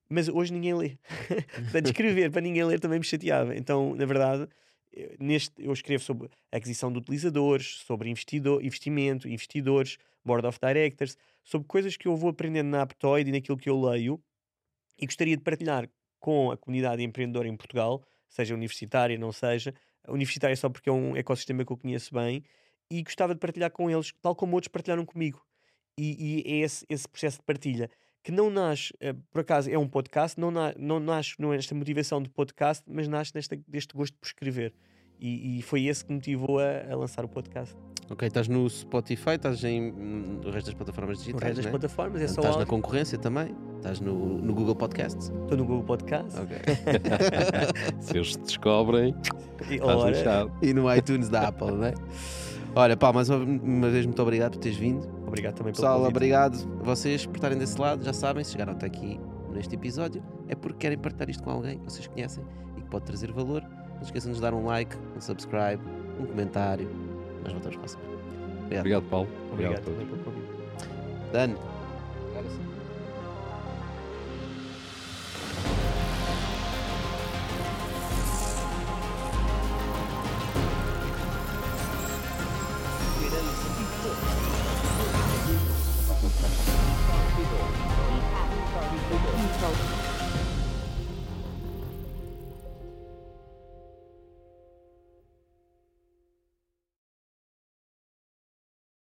Mas hoje ninguém lê. Portanto, escrever para ninguém ler também me chateava. Então, na verdade, neste, eu escrevo sobre aquisição de utilizadores, sobre investidor, investimento, investidores, board of directors, sobre coisas que eu vou aprendendo na Aptoid e naquilo que eu leio e gostaria de partilhar com a comunidade empreendedora em Portugal, seja universitária, não seja, universitária só porque é um ecossistema que eu conheço bem, e gostava de partilhar com eles, tal como outros partilharam comigo. E, e é esse, esse processo de partilha que não nasce, eh, por acaso é um podcast, não, na, não nasce não é nesta motivação de podcast, mas nasce nesta, deste gosto por escrever. E, e foi esse que me motivou a, a lançar o podcast. Ok, estás no Spotify, estás em no resto das plataformas No digitais, resto das né? plataformas é só Estás na concorrência também? Estás no, no Google Podcasts? Estou no Google Podcast. Ok. Se eles te descobrem, E, estás ora, e no iTunes da Apple, não é? Olha, pá, mais uma, uma vez muito obrigado por teres vindo. Obrigado também pelo Pessoal, convite. obrigado a vocês por estarem desse lado. Já sabem, se chegaram até aqui neste episódio, é porque querem partilhar isto com alguém que vocês conhecem e que pode trazer valor. Não esqueçam de nos dar um like, um subscribe, um comentário. Nós voltamos para a semana. Obrigado, Paulo. Obrigado a todos. também pelo convite. Dano.